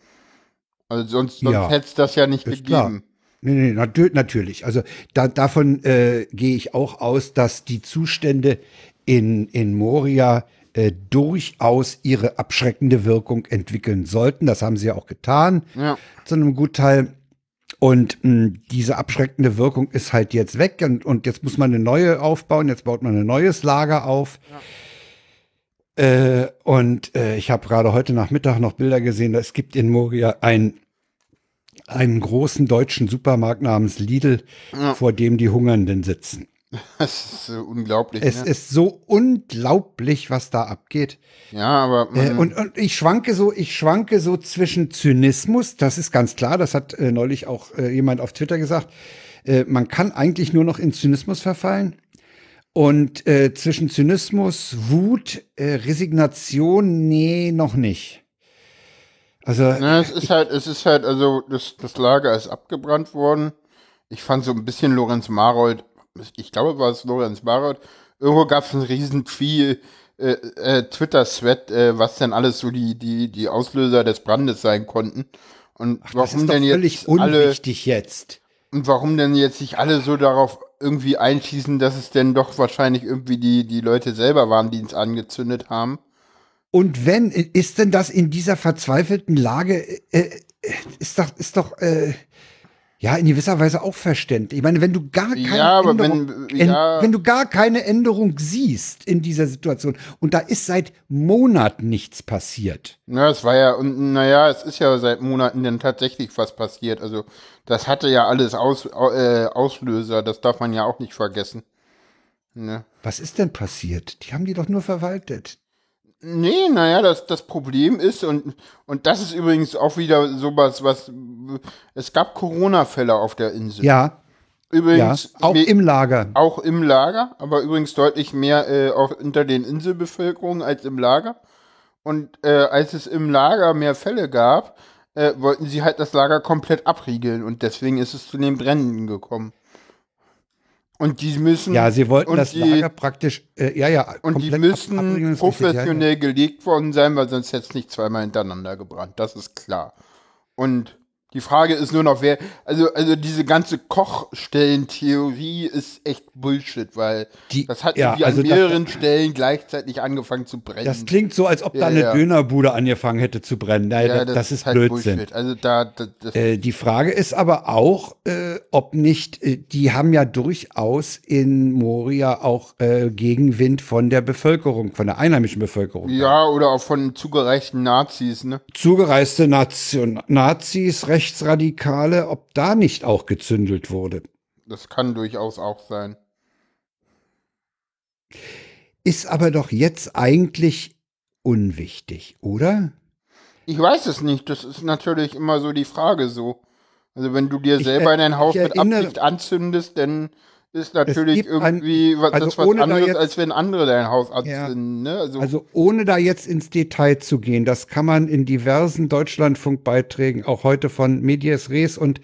Also sonst, sonst Ja, hätte es das ja nicht ist klar. Nee, nee, natür natürlich. Also da, davon äh, gehe ich auch aus, dass die Zustände in, in Moria äh, durchaus ihre abschreckende Wirkung entwickeln sollten. Das haben sie ja auch getan, Ja. zu einem Gutteil. Und mh, diese abschreckende Wirkung ist halt jetzt weg und, und jetzt muss man eine neue aufbauen. Jetzt baut man ein neues Lager auf. Äh, und äh, ich habe gerade heute Nachmittag noch Bilder gesehen. Es gibt in Moria ein, einen großen deutschen Supermarkt namens Lidl, Ja. vor dem die Hungernden sitzen. Das ist äh, unglaublich. Es ne? ist so unglaublich, was da abgeht. ja, aber Äh, und, und ich schwanke so, ich schwanke so zwischen Zynismus, das ist ganz klar, das hat äh, neulich auch äh, jemand auf Twitter gesagt. Äh, man kann eigentlich nur noch in Zynismus verfallen. Und äh, zwischen Zynismus, Wut, äh, Resignation, nee, noch nicht. Also, Na, es ist halt, es ist halt, also das, das Lager ist abgebrannt worden. Ich fand so ein bisschen Lorenz Marold, ich glaube, war es Lorenz Marold. Irgendwo gab es einen riesen viel äh, äh, Twitter-Thread, äh, was denn alles so die, die, die Auslöser des Brandes sein konnten. Und das warum ist doch denn völlig jetzt alle unwichtig jetzt. und warum denn jetzt sich alle so darauf irgendwie einschießen, dass es denn doch wahrscheinlich irgendwie die, die Leute selber waren, die es angezündet haben. Und wenn, ist denn das in dieser verzweifelten Lage, äh, äh, ist doch, ist doch, äh, ja, in gewisser Weise auch verständlich. Ich meine, wenn du gar keine Ja, Änderung, wenn- ja. en- wenn du gar keine Änderung siehst in dieser Situation und da ist seit Monaten nichts passiert. Ja, es war ja, und naja, es ist ja seit Monaten dann tatsächlich was passiert. Also, das hatte ja alles Aus, äh, Auslöser, das darf man ja auch nicht vergessen. Ne? Was ist denn passiert? Die haben die doch nur verwaltet. Nee, naja, das, das Problem ist, und, und das ist übrigens auch wieder sowas, was, es gab Corona-Fälle auf der Insel. Ja, ja, übrigens, auch me- im Lager. auch im Lager, aber übrigens deutlich mehr äh, auch unter den Inselbevölkerungen als im Lager. Und äh, als es im Lager mehr Fälle gab, äh, wollten sie halt das Lager komplett abriegeln und deswegen ist es zu den Bränden gekommen. Und die müssen Ja, sie wollten das die, Lager praktisch, äh, ja, ja, und die müssen ja, ja. professionell gelegt worden sein, weil sonst hätte es nicht zweimal hintereinander gebrannt. Das ist klar. Und die Frage ist nur noch, wer, also, also diese ganze Kochstellentheorie ist echt Bullshit, weil Die- das hat ja, irgendwie also an das- mehreren Stellen gleichzeitig angefangen zu brennen. Das klingt so, als ob Ja, da eine ja. Dönerbude angefangen hätte zu brennen. Nein, ja, das, das ist halt Blödsinn. Bullshit. Also da, da das, Äh, die Frage ist aber auch, äh, ob nicht, äh, die haben ja durchaus in Moria auch äh, Gegenwind von der Bevölkerung, von der einheimischen Bevölkerung. ja, oder auch von zugereichten Nazis, ne? Zugereiste Nation Nazis, Rechtsradikale, ob da nicht auch gezündelt wurde. Das kann durchaus auch sein. Ist aber doch jetzt eigentlich unwichtig, oder? Ich weiß es nicht, das ist natürlich immer so die Frage so. Also wenn du dir Ich, selber äh, dein Haus mit Absicht anzündest, dann ist natürlich gibt ein- irgendwie was, also das was ohne da anderes, jetzt- als wenn andere dein Haus Ja. anzünden. Ne? Also, Also ohne da jetzt ins Detail zu gehen, das kann man in diversen Deutschlandfunkbeiträgen, auch heute von Medias Res und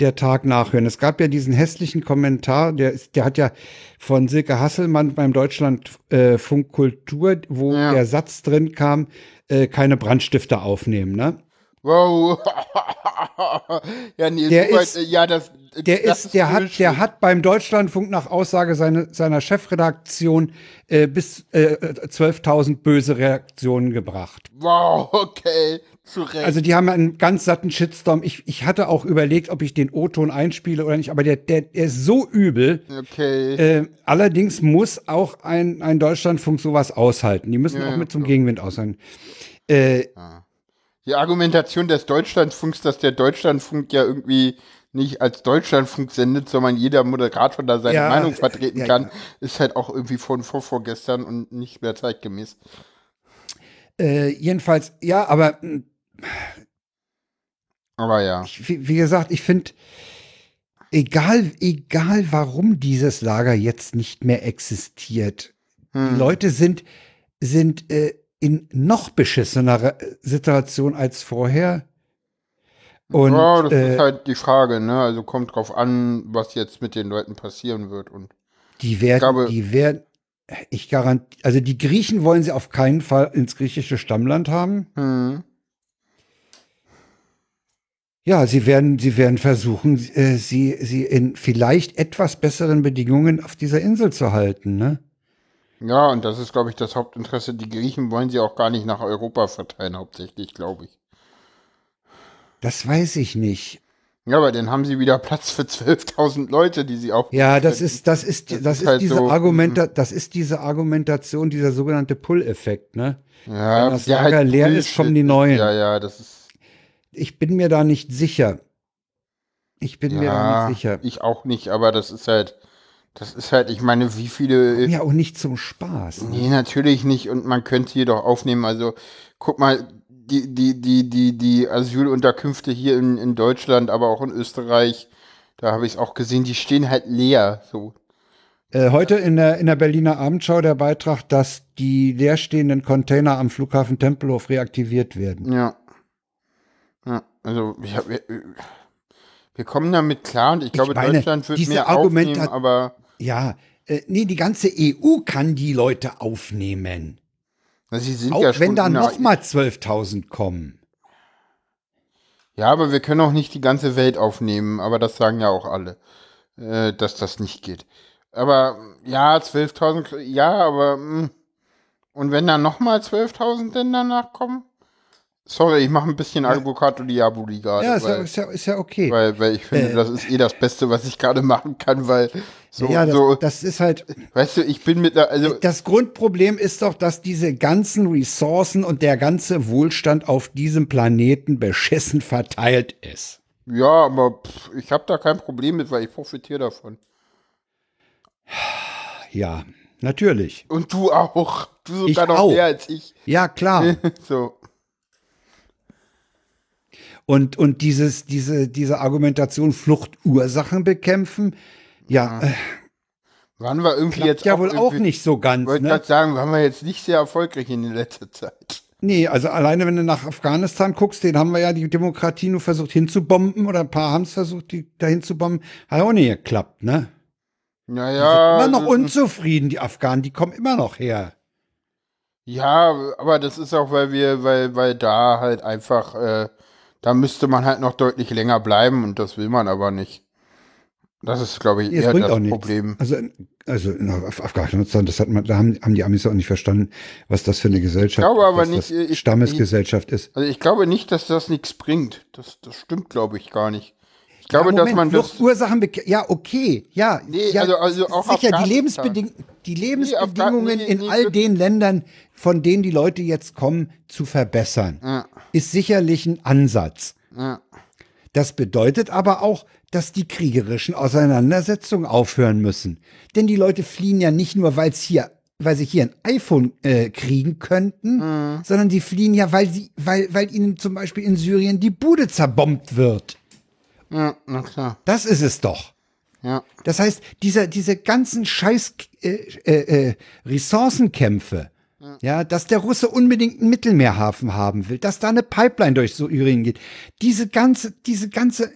der Tag nachhören. Es gab ja diesen hässlichen Kommentar, der, ist, der hat ja von Silke Hasselmann beim Deutschlandfunk Kultur, wo Ja. der Satz drin kam, äh, keine Brandstifter aufnehmen, ne? Wow. ja, nee, Der weit, ist- äh, ja, das, Der das ist, der hat, der hat beim Deutschlandfunk nach Aussage seine, seiner Chefredaktion äh, bis äh, 12.000 böse Reaktionen gebracht. Wow, okay, zu Recht. Also die haben einen ganz satten Shitstorm. Ich, ich hatte auch überlegt, ob ich den O-Ton einspiele oder nicht, aber der, der, der ist so übel. okay. Äh, allerdings muss auch ein, ein Deutschlandfunk sowas aushalten. Die müssen Ja, auch mit zum. Gegenwind aushalten. Äh, Die Argumentation des Deutschlandfunks, dass der Deutschlandfunk ja irgendwie nicht als Deutschlandfunk sendet, sondern jeder Moderator da seine Ja, Meinung vertreten ja, kann, ja. ist halt auch irgendwie von vor vorgestern und nicht mehr zeitgemäß. äh, jedenfalls, ja, aber mh, Aber ja. ich, wie, wie gesagt, ich finde, egal, egal warum dieses Lager jetzt nicht mehr existiert, Hm. die Leute sind, sind äh, in noch beschissener äh, Situation als vorher. Und ja, das äh, ist halt die Frage, ne? Also kommt drauf an, was jetzt mit den Leuten passieren wird. Und die werden, glaube- die werden, ich garantiere, also die Griechen wollen sie auf keinen Fall ins griechische Stammland haben. hm. Ja, sie werden, sie werden versuchen, äh, sie, sie in vielleicht etwas besseren Bedingungen auf dieser Insel zu halten, ne? Ja, und das ist, glaube ich, das Hauptinteresse. Die Griechen wollen sie auch gar nicht nach Europa verteilen, hauptsächlich, glaube ich. Das weiß ich nicht. Ja, aber dann haben sie wieder Platz für 12.000 Leute, die sie auch. Ja, das ist, das ist, das, Das ist, ist halt diese so, Argumenta das ist diese Argumentation, dieser sogenannte Pull-Effekt, ne? Ja, Wenn das der Lager leer ist, Bullshit kommen die Neuen. Ja, ja, das ist. Ich bin mir da nicht sicher. Ich bin mir da Ja, nicht sicher. ich auch nicht, aber das ist halt. Das ist halt, ich meine, wie viele. Ja, auch nicht zum Spaß. Ne? Nee, natürlich nicht. Und man könnte hier doch aufnehmen. Also, guck mal, die, die, die, die, die Asylunterkünfte hier in, in Deutschland, aber auch in Österreich, da habe ich es auch gesehen, die stehen halt leer. So. Äh, heute in der, in der Berliner Abendschau der Beitrag, dass die leerstehenden Container am Flughafen Tempelhof reaktiviert werden. Ja. Ja, also, ja, wir, wir kommen damit klar und ich glaube, meine, Deutschland wird mehr aufnehmen, aber Ja, äh, nee, die ganze EU kann die Leute aufnehmen. sie sind Auch ja schon wenn da nochmal 12.000 kommen. Ja, aber wir können auch nicht die ganze Welt aufnehmen, aber das sagen ja auch alle, äh, dass das nicht geht. Aber ja, 12.000, ja, aber mh. und wenn dann nochmal 12.000 denn danach kommen? Sorry, ich mache ein bisschen Avocado Diaboli gerade, Ja ist, ja, ist, ja, ist ja okay. weil, weil ich finde, Äh. das ist eh das Beste, was ich gerade machen kann, weil so, ja, das, so das ist halt, weißt du, ich bin mit der, also das Grundproblem ist doch, dass diese ganzen Ressourcen und der ganze Wohlstand auf diesem Planeten beschissen verteilt ist. ja, aber pff, ich habe da kein Problem mit, weil ich profitiere davon. Ja, natürlich. Und du auch, du sogar Ich noch auch. mehr als ich. Ja, klar. so. Und, und dieses, diese, diese Argumentation Fluchtursachen bekämpfen, ja, äh, Waren wir irgendwie jetzt ja wohl auch nicht so ganz. wollte Ne? gerade sagen, waren wir jetzt nicht sehr erfolgreich in der letzten Zeit. Nee, also alleine wenn du nach Afghanistan guckst, den haben wir ja die Demokratie nur versucht hinzubomben oder ein paar haben es versucht, die dahin zu bomben. Hat auch nicht geklappt, ne? Naja. immer noch das- unzufrieden, die Afghanen, die kommen immer noch her. Ja, aber das ist auch, weil wir, weil, weil da halt einfach, äh, da müsste man halt noch deutlich länger bleiben und das will man aber nicht. Das ist, glaube ich, es eher das. Problem. Also, also in Af- Afghanistan, das hat man, da haben, haben die Amis auch nicht verstanden, was das für eine Gesellschaft glaube ist, aber was nicht, das ich- Stammesgesellschaft ist. Also ich glaube nicht, dass das nichts bringt. Das, das stimmt, glaube ich, gar nicht. Ich glaube, ja, dass man das. Fluchtursachen, ja, okay, ja. Nee, ja, also- also auch sicher, die. Lebensbeding die Lebensbedingungen nee, in all den Ländern, von denen die Leute jetzt kommen, zu verbessern, Ja, ist sicherlich ein Ansatz. ja. Das bedeutet aber auch, dass die kriegerischen Auseinandersetzungen aufhören müssen. Denn die Leute fliehen ja nicht nur, weil hier, weil sie hier ein iPhone äh, kriegen könnten, Mhm. sondern sie fliehen ja, weil sie, weil, weil ihnen zum Beispiel in Syrien die Bude zerbombt wird. Ja, na klar. Das ist es doch. Ja. Das heißt, diese, diese ganzen scheiß äh, äh, äh, Ressourcenkämpfe, ja, dass der Russe unbedingt einen Mittelmeerhafen haben will, dass da eine Pipeline durch Syrien geht, diese ganze, diese ganze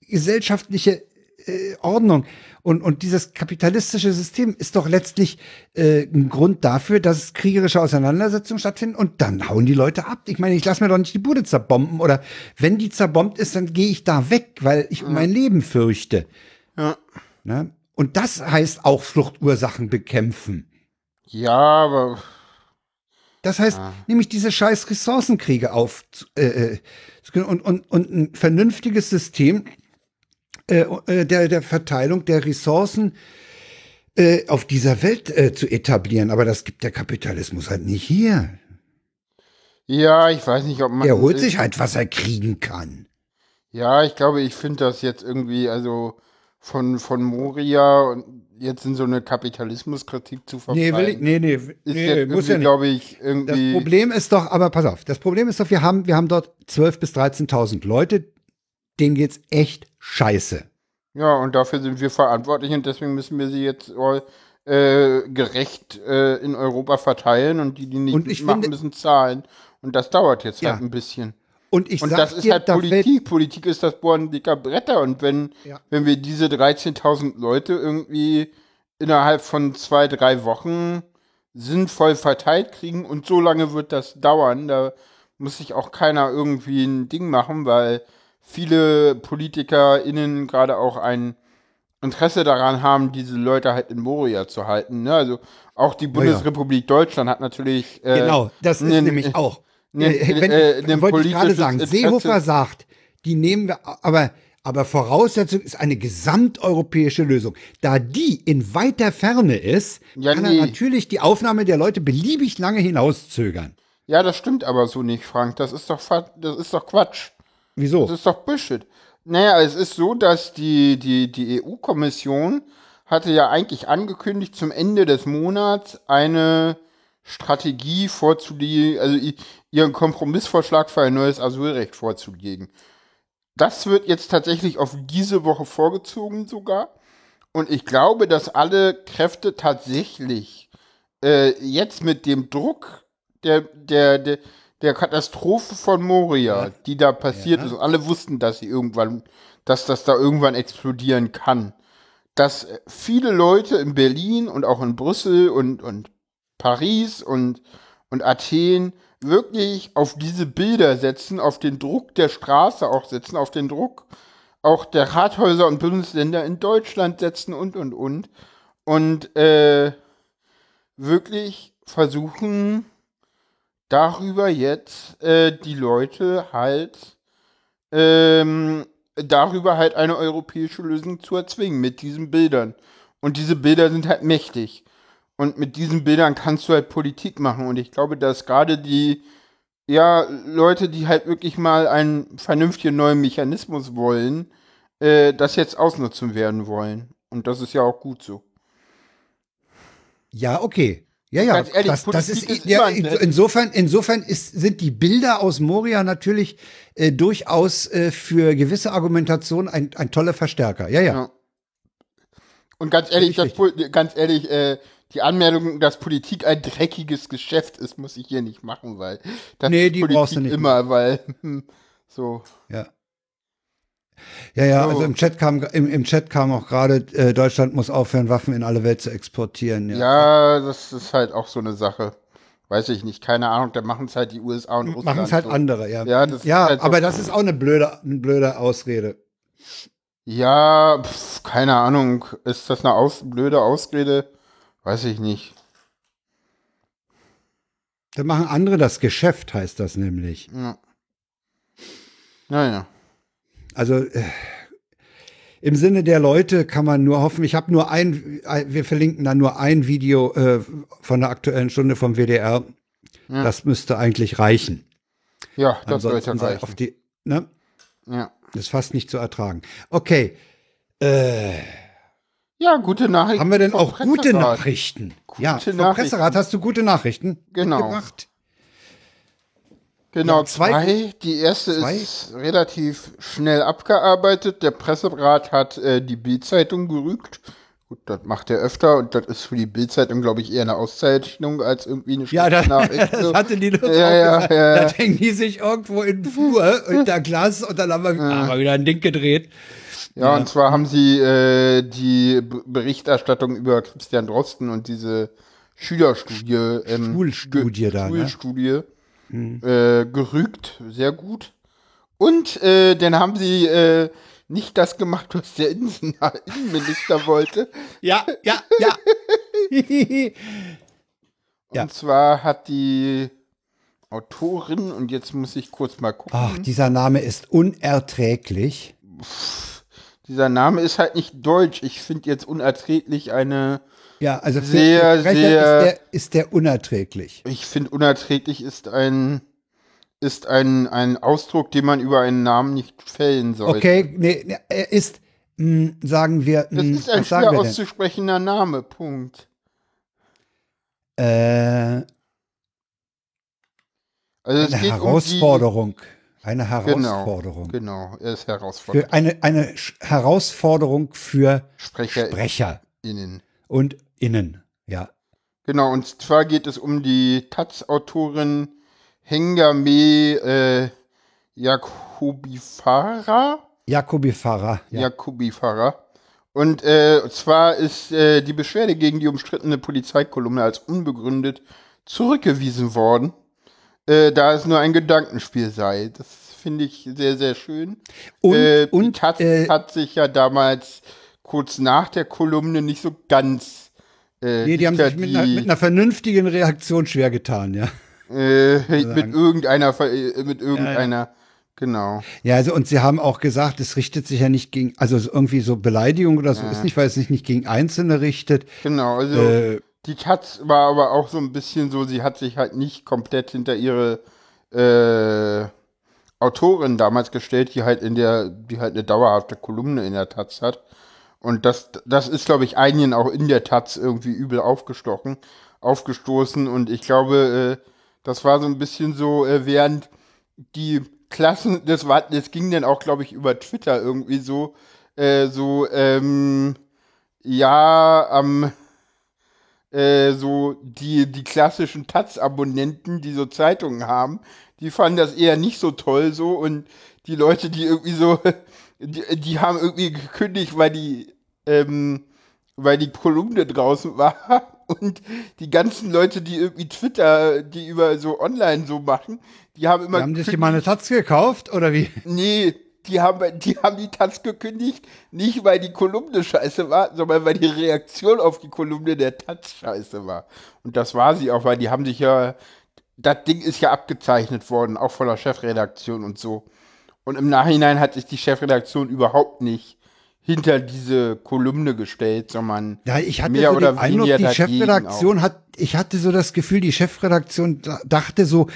gesellschaftliche äh, Ordnung und, und dieses kapitalistische System ist doch letztlich äh, ein Grund dafür, dass kriegerische Auseinandersetzungen stattfinden und dann hauen die Leute ab. Ich meine, ich lasse mir doch nicht die Bude zerbomben oder wenn die zerbombt ist, dann gehe ich da weg, weil ich um mein Leben fürchte. Ja. Ne? Und das heißt auch Fluchtursachen bekämpfen. Ja, aber Das heißt, nämlich diese scheiß Ressourcenkriege auf äh, äh, und, und, und ein vernünftiges System äh, äh, der, der Verteilung der Ressourcen äh, auf dieser Welt äh, zu etablieren. Aber das gibt der Kapitalismus halt nicht hier. ja, ich weiß nicht, ob man. Er holt sich halt, was er kriegen kann. Ja, ich glaube, ich finde das jetzt irgendwie, also von, von Moria und jetzt in so eine Kapitalismuskritik zu verfallen. Nee, will ich, nee, nee, nee muss ja nicht. glaube ich, Das irgendwie. Problem ist doch, aber pass auf, das Problem ist doch, wir haben, wir haben dort 12.000 bis 13.000 Leute, denen geht's echt scheiße. Ja, und dafür sind wir verantwortlich und deswegen müssen wir sie jetzt äh, gerecht äh, in Europa verteilen und die, die nicht machen, finde- müssen zahlen. Und das dauert jetzt Ja. halt ein bisschen. Und ich Und das ist dir, halt da Politik. Politik ist das Bohren dicker Bretter. Und wenn, Ja. wenn wir diese 13.000 Leute irgendwie innerhalb von zwei, drei Wochen sinnvoll verteilt kriegen und so lange wird das dauern, da muss sich auch keiner irgendwie ein Ding machen, weil viele PolitikerInnen gerade auch ein Interesse daran haben, diese Leute halt in Moria zu halten. Ne? Also auch die Bundesrepublik Deutschland hat natürlich. Äh, genau, das ist nämlich auch. nen- Äh, wenn, äh, wollte ich gerade sagen, Interesse- Seehofer sagt, die nehmen wir, aber, aber Voraussetzung ist eine gesamteuropäische Lösung. Da die in weiter Ferne ist, Ja, kann nee. er natürlich die Aufnahme der Leute beliebig lange hinauszögern. Ja, das stimmt aber so nicht, Frank. Das ist doch, das ist doch Quatsch. Wieso? Das ist doch Bullshit. Naja, es ist so, dass die, die, die EU-Kommission hatte ja eigentlich angekündigt, zum Ende des Monats eine Strategie vorzulegen, also ihren Kompromissvorschlag für ein neues Asylrecht vorzulegen. Das wird jetzt tatsächlich auf diese Woche vorgezogen sogar. Und ich glaube, dass alle Kräfte tatsächlich äh, jetzt mit dem Druck der, der, der, der Katastrophe von Moria, die da passiert ist, und alle wussten, dass sie irgendwann, dass das da irgendwann explodieren kann, dass äh, viele Leute in Berlin und auch in Brüssel und, und Paris und, und Athen wirklich auf diese Bilder setzen, auf den Druck der Straße auch setzen, auf den Druck auch der Rathäuser und Bundesländer in Deutschland setzen und, und, und. Und äh, wirklich versuchen, darüber jetzt äh, die Leute halt ähm, darüber halt eine europäische Lösung zu erzwingen mit diesen Bildern. Und diese Bilder sind halt mächtig. Und mit diesen Bildern kannst du halt Politik machen. Und ich glaube, dass gerade die ja, Leute, die halt wirklich mal einen vernünftigen neuen Mechanismus wollen, äh, das jetzt ausnutzen werden wollen. Und das ist ja auch gut so. Ja, okay. Ja, ja, Ganz ehrlich, das, das ist, ist ja, insofern, insofern ist, sind die Bilder aus Moria natürlich äh, durchaus äh, für gewisse Argumentationen ein, ein toller Verstärker. Ja, ja. Ja. Und ganz ehrlich, das, ganz ehrlich, äh, die Anmeldung, dass Politik ein dreckiges Geschäft ist, muss ich hier nicht machen, weil das Nee, die Politik brauchst du nicht immer, weil hm, so. Ja. Ja, ja, So. also im Chat kam, im, im Chat kam auch gerade, äh, Deutschland muss aufhören, Waffen in alle Welt zu exportieren. Ja. Ja, das ist halt auch so eine Sache. Weiß ich nicht, keine Ahnung, da machen es halt die USA und Russland. Machen es halt so. andere, ja. Ja, das ja halt so- aber das ist auch eine blöde, eine blöde Ausrede. Ja, pf, keine Ahnung. Ist das eine aus blöde Ausrede? Weiß ich nicht. Dann machen andere das Geschäft, heißt das nämlich. Ja. Naja. Also äh, im Sinne der Leute kann man nur hoffen, ich habe nur ein, ein- wir verlinken da nur ein Video äh, von der aktuellen Stunde vom WDR. Ja. Das müsste eigentlich reichen. Ja, das Ansonsten sei reichen. auf die, ne? Ja. Das ist fast nicht zu ertragen. Okay. Äh, ja, gute Nachrichten. haben wir denn auch gute. Nachrichten? Gute ja, vom Nachrichten. Presserat hast du gute Nachrichten Genau. mitgebracht? Genau, Ja, zwei- zwei. Die erste zwei? ist relativ schnell abgearbeitet. Der Presserat hat äh, die Bildzeitung gerügt. Gut, das macht er öfter und das ist für die Bildzeitung, glaube ich, eher eine Auszeichnung als irgendwie eine Ja, das, das hatte die Lutz Ja, ja, gesagt. ja, ja. Da hängen die sich irgendwo in Flur unter Glas und dann haben wir, haben wir wieder ein Ding gedreht. Ja, und zwar haben sie äh, die B Berichterstattung über Christian Drosten und diese Schülerstudie, ähm, Schulstudie ge- da, ne? Schulstudie äh, gerügt, sehr gut. Und äh, dann haben sie äh, nicht das gemacht, was der Innen Innenminister wollte. Ja, ja, ja. Und Ja. zwar hat die Autorin, und jetzt muss ich kurz mal gucken, Ach, dieser Name ist unerträglich. dieser Name ist halt nicht deutsch. Ich finde jetzt unerträglich eine Ja, also für Sehr, Sprecher sehr- ist der, ist der unerträglich. Ich finde, unerträglich ist ein, ist ein, ein Ausdruck, den man über einen Namen nicht fällen sollte. Okay, nee, nee, er ist, mh, sagen wir, Das mh, ist ein was sagen schwer auszusprechender Name, Punkt. Äh, Also eine Herausforderung. Eine Um Herausforderung. die, genau, genau, er ist herausfordernd. Für eine, eine Herausforderung für SprecherInnen. SprecherInnen und Innen. Ja. Genau, und zwar geht es um die Taz-Autorin Hengame äh, Jakobifara. Jakobi Farah. Ja. Jakobifara. Und äh, zwar ist äh, die Beschwerde gegen die umstrittene Polizeikolumne als unbegründet zurückgewiesen worden, äh, da es nur ein Gedankenspiel sei. Das finde ich sehr, sehr schön. Und, äh, die und Taz äh, hat sich ja damals kurz nach der Kolumne nicht so ganz. Äh, nee, die haben sich mit einer, mit einer vernünftigen Reaktion schwer getan, ja. äh, mit irgendeiner, äh, mit irgendeiner, genau. Ja, also und sie haben auch gesagt, es richtet sich ja nicht gegen, also so irgendwie so Beleidigung oder so ist nicht, weil es sich nicht gegen Einzelne richtet. Genau, also Äh, die Taz war aber auch so ein bisschen so, sie hat sich halt nicht komplett hinter ihre äh, Autorin damals gestellt, die halt in der, die halt eine dauerhafte Kolumne in der Taz hat. Und das, das ist, glaube ich, einigen auch in der Taz irgendwie übel aufgestochen, aufgestoßen. Und ich glaube, äh, das war so ein bisschen so, äh, während die Klassen, das war, das ging dann auch, glaube ich, über Twitter irgendwie so, äh, so, ähm, ja, am, äh, so die, die klassischen Taz-Abonnenten, die so Zeitungen haben, die fanden das eher nicht so toll so und die Leute, die irgendwie so, die, die haben irgendwie gekündigt, weil die, ähm, weil die Kolumne draußen war und die ganzen Leute, die irgendwie Twitter, die über so online so machen, die haben immer haben sich die mal eine Taz gekauft oder wie? Nee, die haben, die haben die Taz gekündigt, nicht weil die Kolumne scheiße war, sondern weil die Reaktion auf die Kolumne der Taz scheiße war. Und das war sie auch, weil die haben sich ja, das Ding ist ja abgezeichnet worden, auch von der Chefredaktion und so. Und im Nachhinein hat sich die Chefredaktion überhaupt nicht hinter diese Kolumne gestellt, sondern Ja, ich hatte mehr so oder den Eindruck, weniger die Chefredaktion hat, ich hatte so das Gefühl, die Chefredaktion da- dachte so,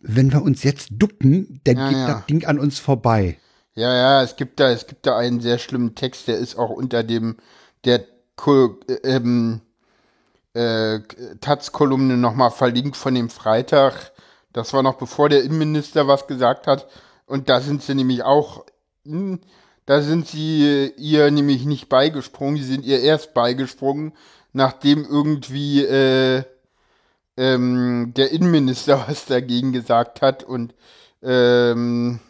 wenn wir uns jetzt ducken, dann Ja, geht ja. das Ding an uns vorbei. Ja, ja, es gibt da, es gibt da einen sehr schlimmen Text, der ist auch unter dem der Ko äh, ähm, äh, Taz-Kolumne nochmal verlinkt von dem Freitag. Das war noch bevor der Innenminister was gesagt hat. Und da sind sie nämlich auch, hm, da sind sie äh, ihr nämlich nicht beigesprungen, die sind ihr erst beigesprungen, nachdem irgendwie äh, ähm, der Innenminister was dagegen gesagt hat und ähm,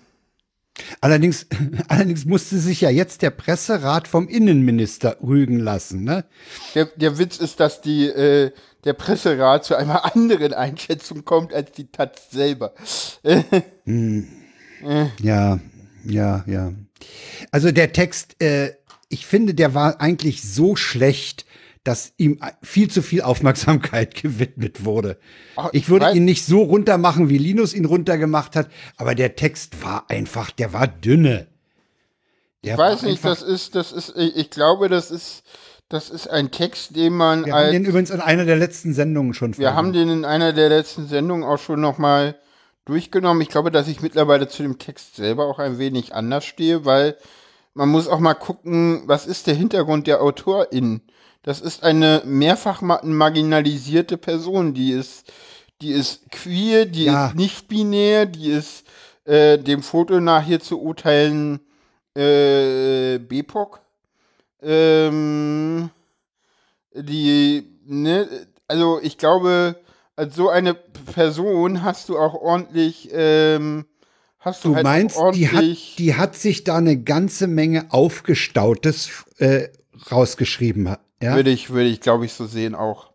Allerdings, allerdings musste sich ja jetzt der Presserat vom Innenminister rügen lassen, ne? Der, der Witz ist, dass die, äh, der Presserat zu einer anderen Einschätzung kommt als die Taz selber. Ja, ja, ja. Also der Text, äh, ich finde, der war eigentlich so schlecht, dass ihm viel zu viel Aufmerksamkeit gewidmet wurde. Ach, Ich würde weiß- ihn nicht so runtermachen, wie Linus ihn runtergemacht hat, aber der Text war einfach, der war dünne. Der Ich weiß nicht, das ist, das ist, ich ich glaube, das ist, das ist ein Text, den man Wir haben als, den übrigens in einer der letzten Sendungen schon wir haben den in einer der letzten Sendungen auch schon nochmal durchgenommen. Ich glaube, dass ich mittlerweile zu dem Text selber auch ein wenig anders stehe, weil man muss auch mal gucken, was ist der Hintergrund der Autorin? Das ist eine mehrfach ma- marginalisierte Person, die ist, die ist queer, die Ja. ist nicht binär, die ist äh, dem Foto nach hier zu urteilen äh, BIPOC. Ähm, die, ne, also ich glaube, als so eine Person hast du auch ordentlich, ähm, hast du, Du halt meinst, auch die hat, ordentlich, die hat sich da eine ganze Menge Aufgestautes äh, rausgeschrieben. Ja? würde ich, würde ich, glaube ich, so sehen auch.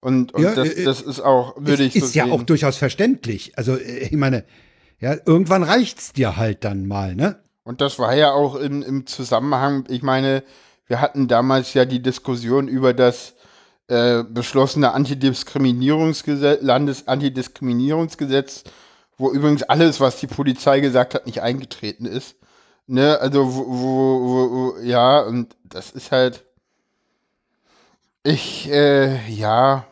Und, und Ja, das, äh, das ist auch, würde ist, ich so ist ja sehen. auch durchaus verständlich. Also äh, ich meine, ja, irgendwann reicht's dir halt dann mal, ne? Und das war ja auch im, im Zusammenhang, ich meine, wir hatten damals ja die Diskussion über das äh, beschlossene Antidiskriminierungsgesetz, Landesantidiskriminierungsgesetz, wo übrigens alles, was die Polizei gesagt hat, nicht eingetreten ist. Ne, also wo, wo, wo, ja, und das ist halt, ich, äh, ja,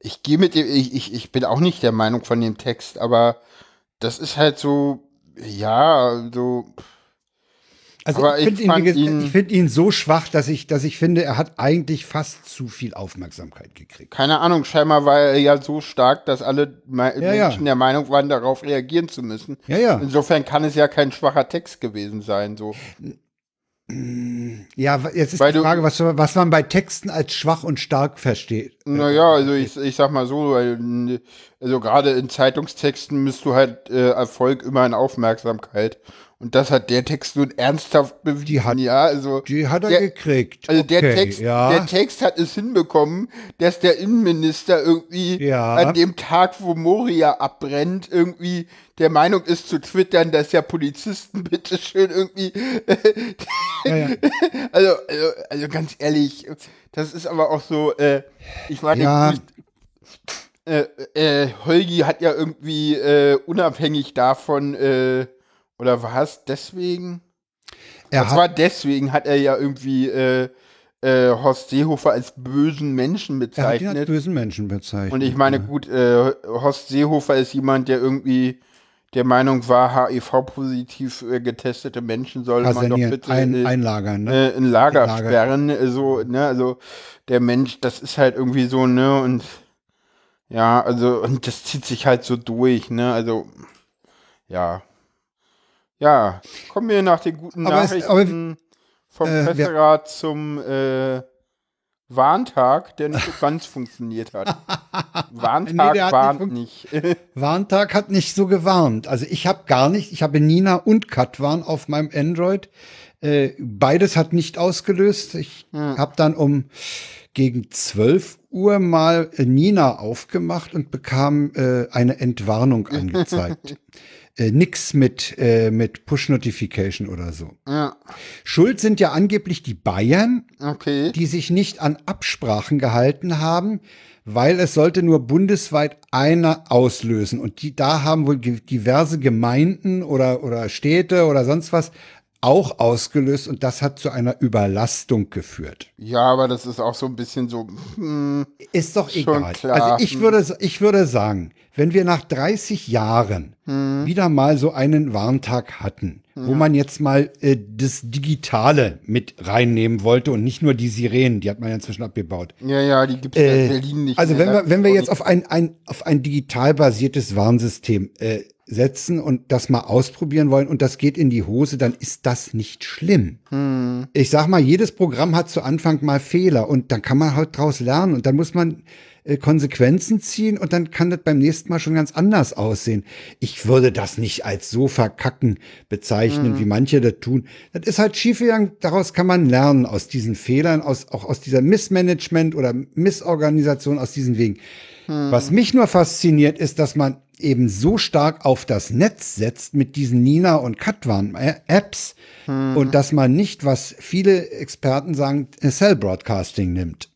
ich gehe mit dem, ich, ich, ich bin auch nicht der Meinung von dem Text, aber das ist halt so, ja, so, Also Aber ich finde ihn, ich find ihn so schwach, dass ich, dass ich finde, er hat eigentlich fast zu viel Aufmerksamkeit gekriegt. keine Ahnung, scheinbar war er ja so stark, dass alle Me Ja, ja. Menschen der Meinung waren, darauf reagieren zu müssen. Ja, ja. Insofern kann es ja kein schwacher Text gewesen sein, so. Ja, jetzt ist Weil die Frage, was, was man bei Texten als schwach und stark versteht. Naja, also ich, ich sag mal so, Also gerade in Zeitungstexten misst du halt äh, Erfolg immer in Aufmerksamkeit. Und das hat der Text nun ernsthaft bewiesen. Die hat- ja, also Die hat er der, gekriegt. Also der Okay, Text, ja. der Text hat es hinbekommen, dass der Innenminister irgendwie Ja. an dem Tag, wo Moria abbrennt, irgendwie der Meinung ist zu twittern, dass ja Polizisten bitte schön irgendwie ja, also, also, also ganz ehrlich, das ist aber auch so, äh, ich meine, Ja. äh, äh, Holgi hat ja irgendwie äh, unabhängig davon, äh, oder war es deswegen? Er Das war deswegen, hat er ja irgendwie äh, äh, Horst Seehofer als bösen Menschen er hat ihn als bezeichnet. bösen Menschen bezeichnet. Und ich meine, ja. gut, äh, Horst Seehofer ist jemand, der irgendwie der Meinung war, HIV-positiv äh, getestete Menschen soll man doch bitte ein, äh, einlagern, ne? äh, in Lager Lager. sperren, so, ne, also der Mensch, das ist halt irgendwie so, ne, und ja, also, und das zieht sich halt so durch, ne, also, ja. Ja, kommen wir nach den guten Aber es- Nachrichten vom äh, Presserat zum äh, Warntag, der nicht so ganz funktioniert hat. Warntag Nee, hat nicht warnt funkt- nicht. Warntag hat nicht so gewarnt. Also ich habe gar nicht, ich habe Nina und Katwan auf meinem Android. Äh, beides hat nicht ausgelöst. Ich habe dann um gegen 12 Uhr mal äh, Nina aufgemacht und bekam äh, eine Entwarnung angezeigt. Äh, nix mit, äh, mit Push-Notification oder so. ja, Schuld sind ja angeblich die Bayern, okay. die sich nicht an Absprachen gehalten haben, weil es sollte nur bundesweit einer auslösen. Und die, da haben wohl diverse Gemeinden oder, oder Städte oder sonst was auch ausgelöst und das hat zu einer Überlastung geführt. Ja, aber das ist auch so ein bisschen so, hm, Ist doch egal. klar. Also ich würde, ich würde sagen, wenn wir nach 30 Jahren Hm. wieder mal so einen Warntag hatten, wo man jetzt mal äh, das Digitale mit reinnehmen wollte und nicht nur die Sirenen, die hat man ja inzwischen abgebaut. ja, ja, die gibt es Äh, in Berlin nicht. Also mehr. wenn wir, wenn wir jetzt auf ein, ein, auf ein digital basiertes Warnsystem äh, setzen und das mal ausprobieren wollen und das geht in die Hose, dann ist das nicht schlimm. Hm. Ich sag mal, jedes Programm hat zu Anfang mal Fehler und dann kann man halt draus lernen und dann muss man äh, Konsequenzen ziehen und dann kann das beim nächsten Mal schon ganz anders aussehen. Ich würde das nicht als so verkacken bezeichnen, wie manche das tun. Das ist halt schiefgegangen, daraus kann man lernen, aus diesen Fehlern, aus, auch aus dieser Missmanagement oder Missorganisation, aus diesen Wegen. Was mich nur fasziniert, ist, dass man eben so stark auf das Netz setzt mit diesen Nina und Katwan äh, Apps und dass man nicht, was viele Experten sagen, Cell Broadcasting nimmt.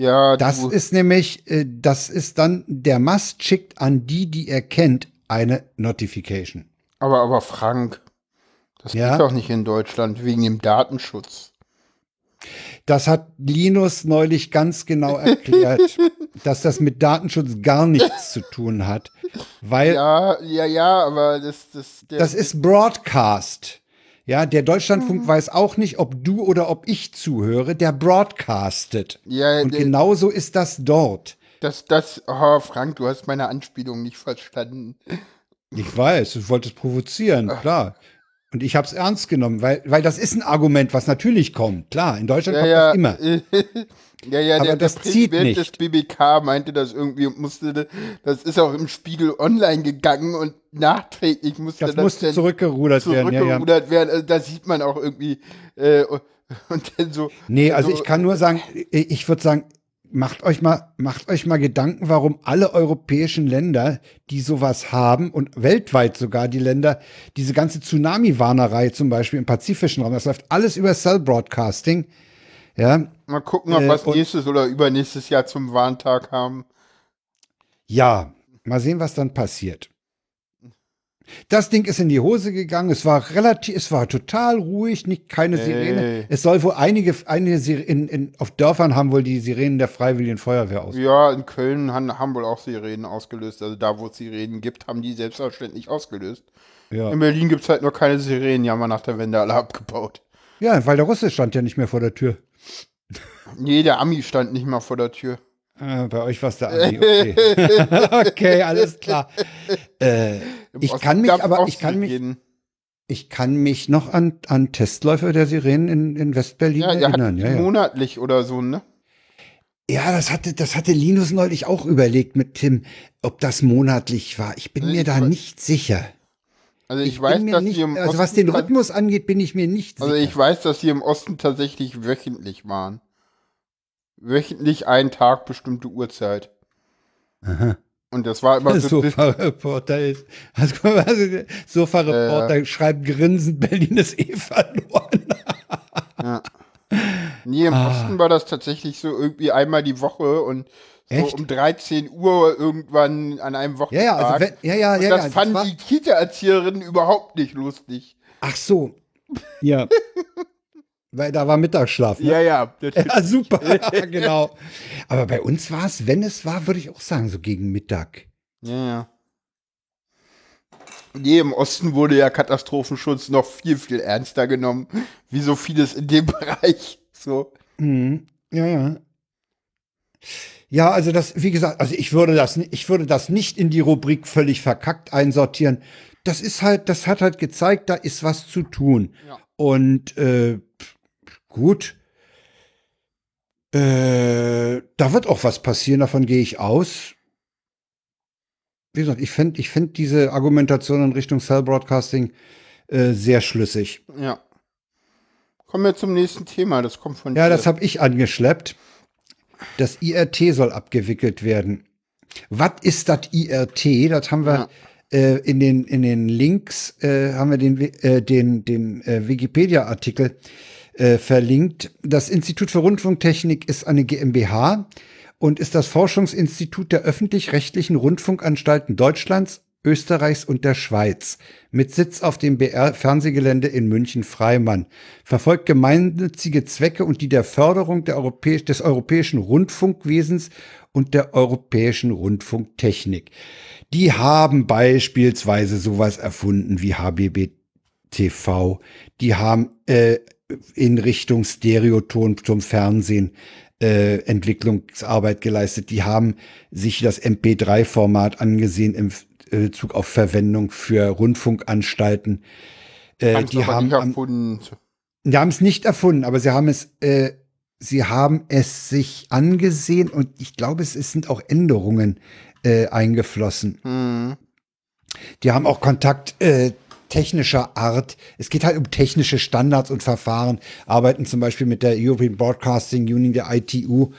Ja, Das ist nämlich, äh, das ist dann, der Mast schickt an die, die er kennt, eine Notification. aber, aber Frank, das Ja? geht doch nicht in Deutschland wegen dem Datenschutz. Das hat Linus neulich ganz genau erklärt, dass das mit Datenschutz gar nichts zu tun hat, weil Ja, ja, ja, aber das, das, Das ist Broadcast. Ja, der Deutschlandfunk weiß auch nicht, ob du oder ob ich zuhöre. Der broadcastet. Ja, Und genauso ist das dort. das, das, oh, Frank, du hast meine Anspielung nicht verstanden. Ich weiß, du wolltest provozieren, klar. Und ich habe es ernst genommen, weil, weil das ist ein Argument, was natürlich kommt. Klar, in Deutschland Ja, kommt ja, das immer. ja, ja, Aber der, das der zieht Präsident des nicht. BBK meinte das irgendwie und musste, das ist auch im Spiegel online gegangen und nachträglich musste Das das, musste dann zurückgerudert werden. Ja, ja. zurückgerudert werden. Also da sieht man auch irgendwie, äh, und dann so. Nee, also so- ich kann nur sagen, ich würde sagen, macht euch mal, macht euch mal Gedanken, warum alle europäischen Länder, die sowas haben und weltweit sogar die Länder, diese ganze Tsunami-Warnerei zum Beispiel im pazifischen Raum, das läuft alles über Cell Broadcasting. Ja, Mal gucken, ob Äh, wir es nächstes oder übernächstes Jahr zum Warntag haben. ja, mal sehen, was dann passiert. Das Ding ist in die Hose gegangen. Es war relativ, es war total ruhig, nicht keine Sirene. Ey. Es soll wohl einige, einige Sir- in, in, auf Dörfern haben wohl die Sirenen der Freiwilligen Feuerwehr aus. Ja, in Köln haben, haben wohl auch Sirenen ausgelöst. Also da, wo es Sirenen gibt, haben die selbstverständlich ausgelöst. Ja. In Berlin gibt es halt nur keine Sirenen, die haben wir nach der Wende alle abgebaut. ja, weil der Russe stand ja nicht mehr vor der Tür. Nee, der Ami stand nicht mal vor der Tür. Ah, bei euch war es der Ami, okay. okay, alles klar. Äh, ich kann mich, aber ich kann mich, ich kann mich noch an, an Testläufe der Sirenen in, in Westberlin Ja, erinnern. Ja, ja. monatlich oder so, ne? Ja, das hatte, das hatte Linus neulich auch überlegt mit Tim, ob das monatlich war. Ich bin Also mir ich da nicht sicher. Also ich, bin weiß, dass nicht, im also was den Rhythmus angeht, bin ich mir nicht Also sicher. ich weiß, dass sie im Osten tatsächlich wöchentlich waren. Wöchentlich einen Tag, bestimmte Uhrzeit. Aha. Und das war immer so. Sofa-Reporter ist. Also, also Sofa-Reporter schreibt grinsend, Berlin ist eh verloren. Ja. Nee, im Ah. Osten war das tatsächlich so irgendwie einmal die Woche und so Echt? um 13 Uhr irgendwann an einem Ja, Wochentag. ja, also wenn, ja, ja, und ja. das ja, das fanden war- die Kita-Erzieherinnen überhaupt nicht lustig. Ach so. Ja. Weil da war Mittagsschlaf. Ne? Ja, ja. Ja, super, genau. Aber bei uns war es, wenn es war, würde ich auch sagen, so gegen Mittag. Ja, ja. Nee, im Osten wurde ja Katastrophenschutz noch viel, viel ernster genommen, wie so vieles in dem Bereich. So. Mhm. Ja, ja. Ja, also das, wie gesagt, also ich würde das, ich würde das nicht in die Rubrik völlig verkackt einsortieren. Das ist halt, das hat halt gezeigt, da ist was zu tun. Ja. Und äh, gut. Äh, da wird auch was passieren, davon gehe ich aus. Wie gesagt, ich finde ich find diese Argumentation in Richtung Cell Broadcasting äh, sehr schlüssig. Ja. Kommen wir zum nächsten Thema. Das kommt von Ja, dir. das habe ich angeschleppt. Das IRT soll abgewickelt werden. Was ist das IRT? Das haben wir äh, in, den, in den Links, äh, haben wir den, äh, den, den äh, Wikipedia-Artikel äh, verlinkt. Das Institut für Rundfunktechnik ist eine GmbH und ist das Forschungsinstitut der öffentlich-rechtlichen Rundfunkanstalten Deutschlands, Österreichs und der Schweiz mit Sitz auf dem BR-Fernsehgelände in München-Freimann, verfolgt gemeinnützige Zwecke und die der Förderung der Europäisch des europäischen Rundfunkwesens und der europäischen Rundfunktechnik. Die haben beispielsweise sowas erfunden wie HBB TV. Die haben äh, in Richtung Stereoton zum Fernsehen äh, Entwicklungsarbeit geleistet. Die haben sich das MP3-Format angesehen im äh, Bezug auf Verwendung für Rundfunkanstalten. Äh, die haben am, die haben es nicht erfunden, aber sie haben es, äh, sie haben es sich angesehen und ich glaube, es, es sind auch Änderungen äh, eingeflossen. Hm. Die haben auch Kontakt äh, technischer Art. Es geht halt um technische Standards und Verfahren, arbeiten zum Beispiel mit der European Broadcasting Union, der ITU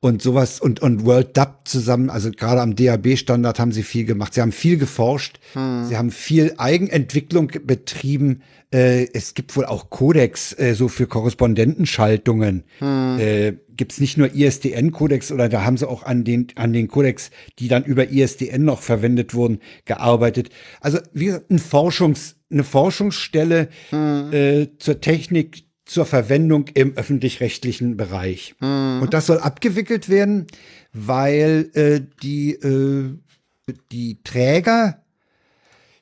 und sowas und, und World DAP zusammen. Also gerade am DAB-Standard haben sie viel gemacht. Sie haben viel geforscht. Sie haben viel Eigenentwicklung betrieben. Äh, es gibt wohl auch Codex äh, so für Korrespondentenschaltungen. Äh, Gibt es nicht nur ISDN-Codex oder da haben sie auch an den, an den Codex, die dann über ISDN noch verwendet wurden, gearbeitet. Also wie gesagt, ein Forschungs, eine Forschungsstelle äh, zur Technik, zur Verwendung im öffentlich-rechtlichen Bereich. Und das soll abgewickelt werden, weil äh, die, äh, die Träger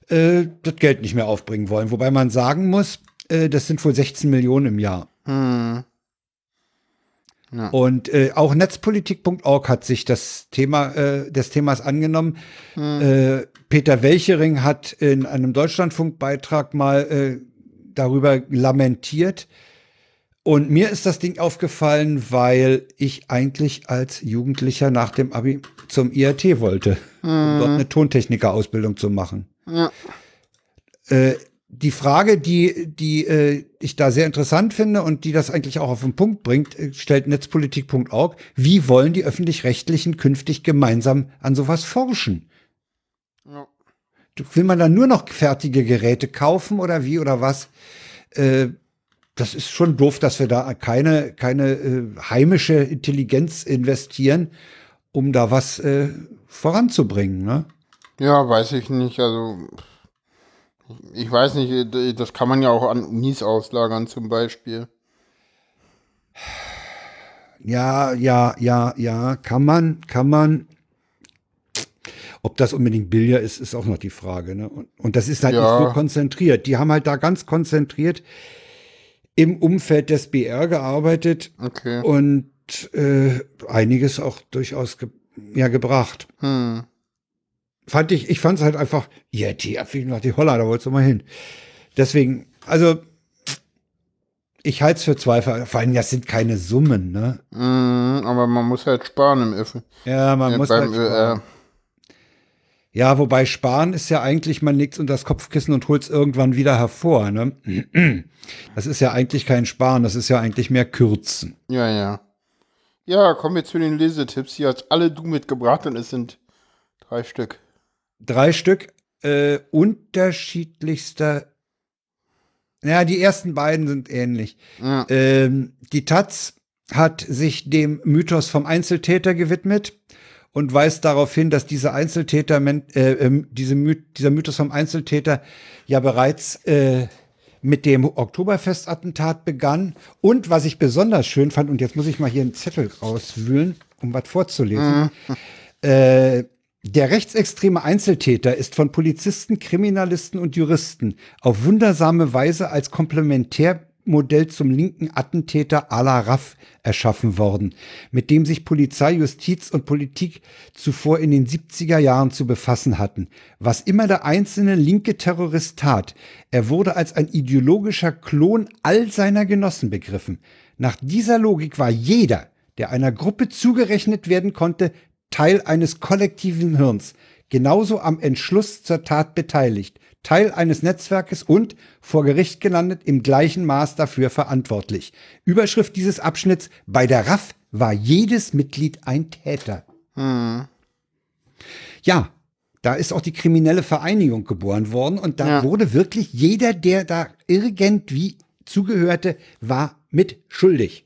äh, das Geld nicht mehr aufbringen wollen. Wobei man sagen muss, äh, das sind wohl 16 Millionen im Jahr. Hm. Ja. Und äh, auch netzpolitik.org hat sich das Thema äh, des Themas angenommen. Äh, Peter Welchering hat in einem Deutschlandfunkbeitrag mal äh, darüber lamentiert. Und mir ist das Ding aufgefallen, weil ich eigentlich als Jugendlicher nach dem Abi zum IRT wollte, um dort eine Tontechniker-Ausbildung zu machen. Ja. Äh, die Frage, die, die äh, ich da sehr interessant finde und die das eigentlich auch auf den Punkt bringt, äh, stellt netzpolitik.org. Wie wollen die öffentlich-rechtlichen künftig gemeinsam an sowas forschen? Ja. Will man dann nur noch fertige Geräte kaufen oder wie oder was? Äh, das ist schon doof, dass wir da keine, keine äh, heimische Intelligenz investieren, um da was äh, voranzubringen. Ne? Ja, weiß ich nicht. Also, ich weiß nicht, das kann man ja auch an Unis auslagern zum Beispiel. Ja, ja, ja, ja, kann man, kann man. Ob das unbedingt Billard ist, ist auch noch die Frage. Ne? Und, und das ist halt Ja. nicht so konzentriert. Die haben halt da ganz konzentriert im Umfeld des BR gearbeitet Okay. und äh, einiges auch durchaus ge ja, gebracht. Hm. Fand ich, ich fand es halt einfach, ja, die Abwägung nach die Holla, da wolltest du mal hin. Deswegen, also ich halte es für Zweifel. Vor allem, das sind keine Summen, ne? Mhm, aber man muss halt sparen im Öffnen. Ja, man Äh, muss beim, halt sparen. Ja, wobei sparen ist ja eigentlich, man legt unter das Kopfkissen und holt es irgendwann wieder hervor. Ne? Das ist ja eigentlich kein Sparen, das ist ja eigentlich mehr Kürzen. Ja, ja. Ja, kommen wir zu den Lesetipps. Hier hast alle du mitgebracht und es sind drei Stück. Drei Stück äh, unterschiedlichster. Ja, die ersten beiden sind ähnlich. Ja. Ähm, die Taz hat sich dem Mythos vom Einzeltäter gewidmet und weist darauf hin, dass dieser Einzeltäter, äh, ähm, diese My dieser Mythos vom Einzeltäter ja bereits äh, mit dem Oktoberfestattentat begann. Und was ich besonders schön fand, und jetzt muss ich mal hier einen Zettel rauswühlen, um was vorzulesen. Äh, der rechtsextreme Einzeltäter ist von Polizisten, Kriminalisten und Juristen auf wundersame Weise als Komplementärmodell zum linken Attentäter à la Raff erschaffen worden, mit dem sich Polizei, Justiz und Politik zuvor in den 70er Jahren zu befassen hatten. Was immer der einzelne linke Terrorist tat, er wurde als ein ideologischer Klon all seiner Genossen begriffen. Nach dieser Logik war jeder, der einer Gruppe zugerechnet werden konnte, Teil eines kollektiven Hirns, genauso am Entschluss zur Tat beteiligt, Teil eines Netzwerkes und, vor Gericht gelandet, im gleichen Maß dafür verantwortlich. Überschrift dieses Abschnitts, bei der RAF war jedes Mitglied ein Täter. Ja, da ist auch die kriminelle Vereinigung geboren worden und da Ja. wurde wirklich jeder, der da irgendwie zugehörte, war mit schuldig.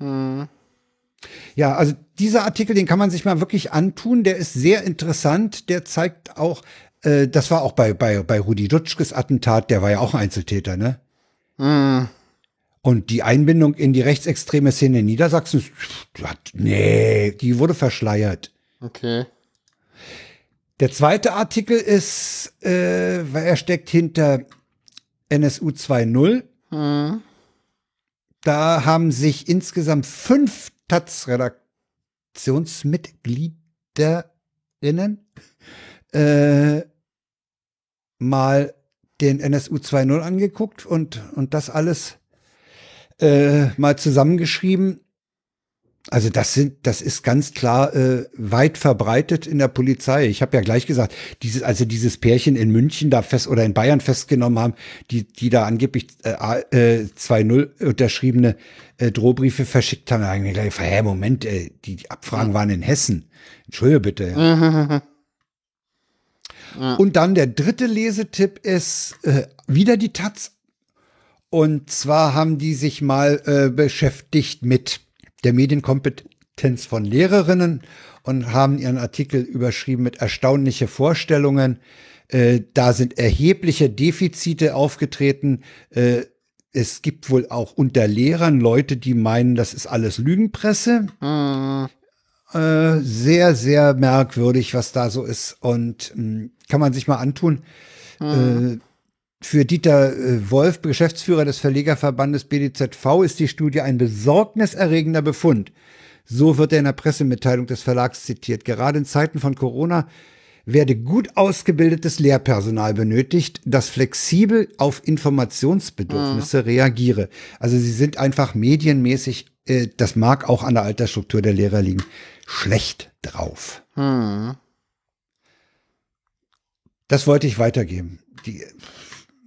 Ja, also dieser Artikel, den kann man sich mal wirklich antun. Der ist sehr interessant. Der zeigt auch, äh, das war auch bei, bei, bei Rudi Dutschkes Attentat, der war ja auch Einzeltäter, ne? Und die Einbindung in die rechtsextreme Szene in Niedersachsen, nee, die wurde verschleiert. Okay. Der zweite Artikel ist, äh, weil er steckt hinter NSU 2.0. Da haben sich insgesamt fünf Taz-Redaktionsmitgliederinnen äh, mal den NSU 2.0 angeguckt und, und das alles äh, mal zusammengeschrieben. Also das sind, das ist ganz klar äh, weit verbreitet in der Polizei. Ich habe ja gleich gesagt, dieses, also dieses Pärchen in München da fest oder in Bayern festgenommen haben, die, die da angeblich äh, äh, 2-0 unterschriebene äh, Drohbriefe verschickt haben, da haben gleich, hä, Moment, äh, die, die Abfragen waren in Hessen. Entschuldige bitte. Ja. Und dann der dritte Lesetipp ist äh, wieder die Taz. Und zwar haben die sich mal äh, beschäftigt mit der Medienkompetenz von Lehrerinnen und haben ihren Artikel überschrieben mit erstaunliche Vorstellungen. Äh, da sind erhebliche Defizite aufgetreten. Äh, es gibt wohl auch unter Lehrern Leute, die meinen, das ist alles Lügenpresse. Äh, sehr, sehr merkwürdig, was da so ist. Und mh, kann man sich mal antun. Äh, für Dieter äh, Wolf, Geschäftsführer des Verlegerverbandes BDZV, ist die Studie ein besorgniserregender Befund. So wird er in der Pressemitteilung des Verlags zitiert. Gerade in Zeiten von Corona werde gut ausgebildetes Lehrpersonal benötigt, das flexibel auf Informationsbedürfnisse reagiere. Also sie sind einfach medienmäßig, äh, das mag auch an der Altersstruktur der Lehrer liegen, schlecht drauf. Das wollte ich weitergeben. Die,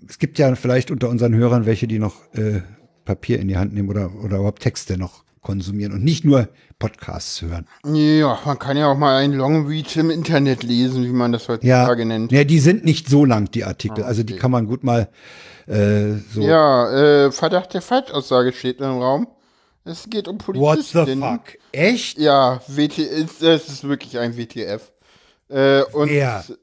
es gibt ja vielleicht unter unseren Hörern welche, die noch äh, Papier in die Hand nehmen oder, oder überhaupt Texte noch konsumieren und nicht nur Podcasts hören. Ja, man kann ja auch mal einen Longread im Internet lesen, wie man das Ja, heutzutage nennt. ja, die sind nicht so lang, die Artikel. Ah, Also die okay. kann man gut mal äh, so. Ja, äh, Verdacht der Falschaussage steht im Raum. Es geht um What the Polizisten. fuck? Echt? Ja, WTF, das ist wirklich ein WTF. Äh, und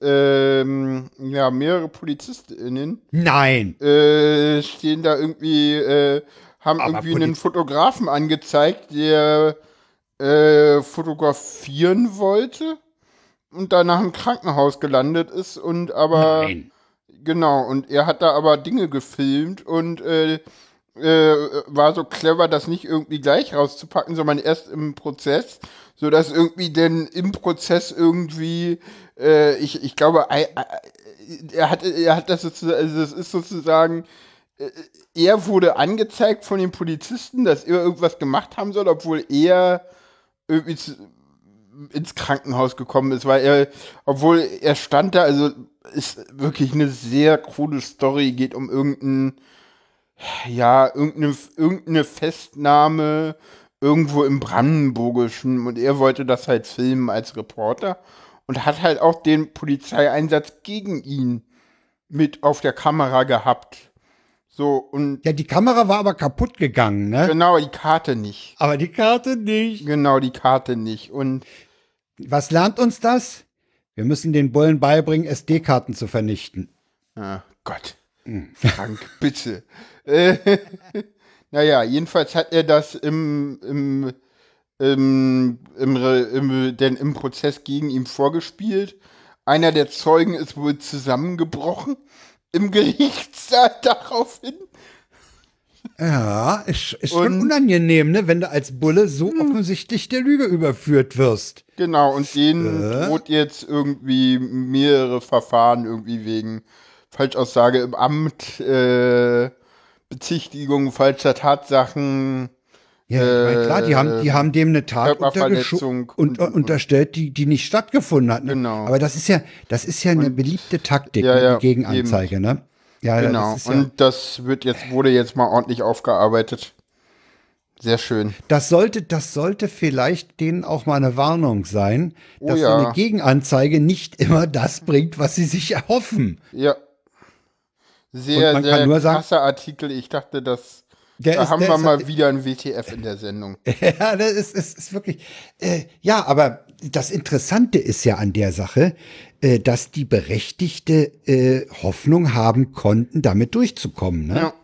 ähm, ja, mehrere PolizistInnen Nein. äh, stehen da irgendwie, äh, haben Aber irgendwie Poliz- einen Fotografen angezeigt, der äh, fotografieren wollte und danach im Krankenhaus gelandet ist und aber Nein. Genau, und er hat da aber Dinge gefilmt und äh, äh, war so clever, das nicht irgendwie gleich rauszupacken, sondern erst im Prozess, sodass irgendwie denn im Prozess irgendwie, äh, ich, ich glaube, ei- ei- er hat, er hat das sozusagen, also das ist sozusagen äh, er wurde angezeigt von den Polizisten, dass er irgendwas gemacht haben soll, obwohl er irgendwie zu, ins Krankenhaus gekommen ist, weil er, obwohl er stand da, also ist wirklich eine sehr krude Story, geht um irgendein, ja, irgendeine, irgendeine Festnahme irgendwo im Brandenburgischen und er wollte das halt filmen als Reporter und hat halt auch den Polizeieinsatz gegen ihn mit auf der Kamera gehabt. So, und. Ja, die Kamera war aber kaputt gegangen, ne? Genau, die Karte nicht. Aber die Karte nicht. Genau, die Karte nicht. Und. Was lernt uns das? Wir müssen den Bullen beibringen, SD-Karten zu vernichten. Ah, Gott. Frank, bitte. Äh, naja, jedenfalls hat er das im, im, im, im, im, denn im Prozess gegen ihn vorgespielt. Einer der Zeugen ist wohl zusammengebrochen im Gerichtssaal daraufhin. Ja, ist, ist schon unangenehm, ne, wenn du als Bulle so offensichtlich der Lüge überführt wirst. Genau, und denen Äh? droht jetzt irgendwie mehrere Verfahren irgendwie wegen Falschaussage im Amt, äh, Bezichtigung falscher Tatsachen. Ja, meine, klar, die haben, die haben dem eine Tat und, und- und- unterstellt, die, die nicht stattgefunden hat. Ne? Genau. Aber das ist ja, das ist ja eine beliebte Taktik, Ja, ne, ja, die Gegenanzeige, ne? Ja, Genau. das ist ja, und das wird jetzt, wurde jetzt mal ordentlich aufgearbeitet. Sehr schön. das sollte, das sollte vielleicht denen auch mal eine Warnung sein, Oh dass so ja. eine Gegenanzeige nicht immer das bringt, was sie sich erhoffen. Ja. Sehr, sehr kann nur sagen- krasser Artikel. Ich dachte, das, da ist- haben wir ist- mal wieder ein WTF in der Sendung. Ja, das ist, ist, ist wirklich. Äh, ja, aber das Interessante ist ja an der Sache, äh, dass die Berechtigte äh, Hoffnung haben konnten, damit durchzukommen. Ne? Ja.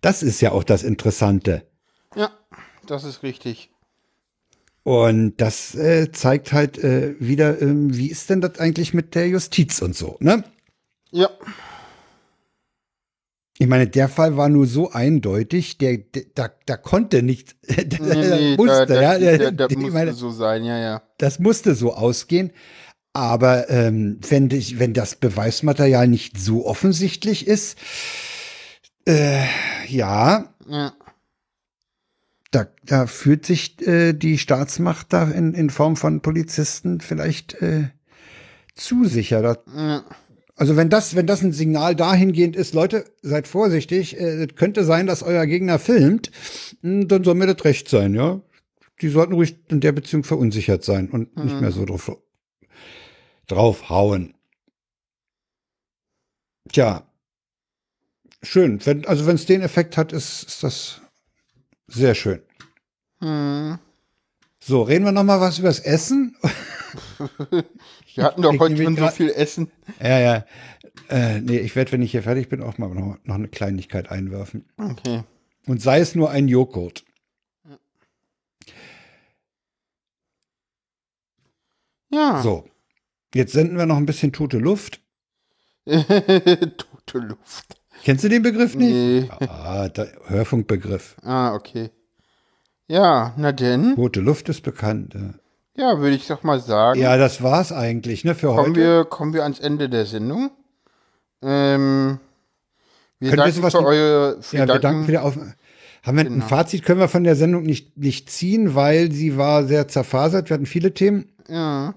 Das ist ja auch das Interessante. Ja, das ist richtig. Und das äh, zeigt halt äh, wieder, ähm, wie ist denn das eigentlich mit der Justiz und so, ne? Ja, Ich meine, der Fall war nur so eindeutig, der, der da, da konnte nicht, nee, nee, musste, da, ja, da, da, musste meine, so sein, ja, ja. das musste so ausgehen. Aber ähm, wenn, dich, wenn das Beweismaterial nicht so offensichtlich ist, äh, ja, Ja, da, da fühlt sich äh, die Staatsmacht da in, in Form von Polizisten vielleicht äh, zu sicher. Da, ja. Also wenn das, wenn das ein Signal dahingehend ist, Leute, seid vorsichtig, äh, es könnte sein, dass euer Gegner filmt, mh, dann soll mir das recht sein, ja. Die sollten ruhig in der Beziehung verunsichert sein und nicht mehr so drauf, draufhauen. Tja. Schön. Wenn, also wenn es den Effekt hat, ist, ist das sehr schön. Hm. So, reden wir noch mal was übers Essen? Wir hatten doch Ich heute schon so viel Essen. Ja, ja. Äh, nee, ich werde, wenn ich hier fertig bin, auch mal noch, noch eine Kleinigkeit einwerfen. Okay. Und sei es nur ein Joghurt. Ja. So. Jetzt senden wir noch ein bisschen tote Luft. Tote Luft. Kennst du den Begriff nicht? Nee. Ah, der Hörfunkbegriff. Ah, okay. Ja, na denn. Tote Luft ist bekannt. ja. Ja, würde ich doch mal sagen. Ja, das war's eigentlich, ne, für kommen, heute. wir, kommen wir ans Ende der Sendung. Ähm, wir Können wir danken sowas für eure für ja, wir danken für die Auf Haben wir ein Genau. Fazit können wir von der Sendung nicht, nicht ziehen, weil sie war sehr zerfasert. Wir hatten viele Themen. Ja,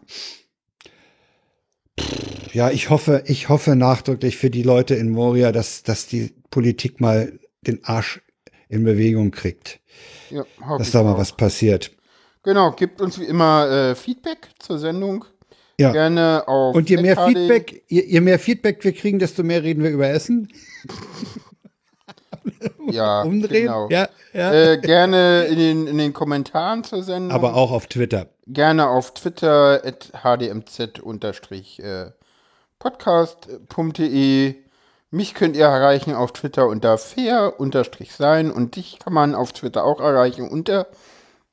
Ja, ich hoffe, ich hoffe nachdrücklich für die Leute in Moria, dass, dass die Politik mal den Arsch in Bewegung kriegt. ja Dass da mal auch. was passiert. Genau, gebt uns wie immer äh, Feedback zur Sendung. Ja. Gerne auf Und je mehr. Feedback, je, je mehr Feedback wir kriegen, desto mehr reden wir über Essen. ja, Umdrehen. Genau. Ja, ja. Äh, gerne in den, in den Kommentaren zur Sendung. Aber auch auf Twitter. Gerne auf Twitter at hdmz-podcast.de. Mich könnt ihr erreichen auf Twitter unter fair-sein und dich kann man auf Twitter auch erreichen unter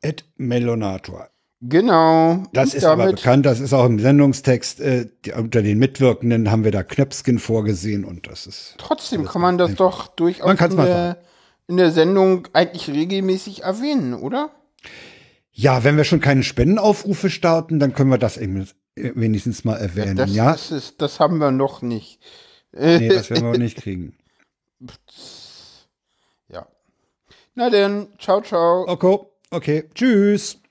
Et Melonator. genau. Das ist aber bekannt, das ist auch im Sendungstext. Äh, die, unter den Mitwirkenden haben wir da Knöpfchen vorgesehen und das ist. Trotzdem kann man das doch durchaus in, der, in der Sendung eigentlich regelmäßig erwähnen, oder? Ja, wenn wir schon keine Spendenaufrufe starten, dann können wir das eben wenigstens mal erwähnen. Das, ja, das, ist, das haben wir noch nicht. nee, das werden wir nicht kriegen. Ja. Na denn, ciao, ciao. Okay, okay. Tschüss.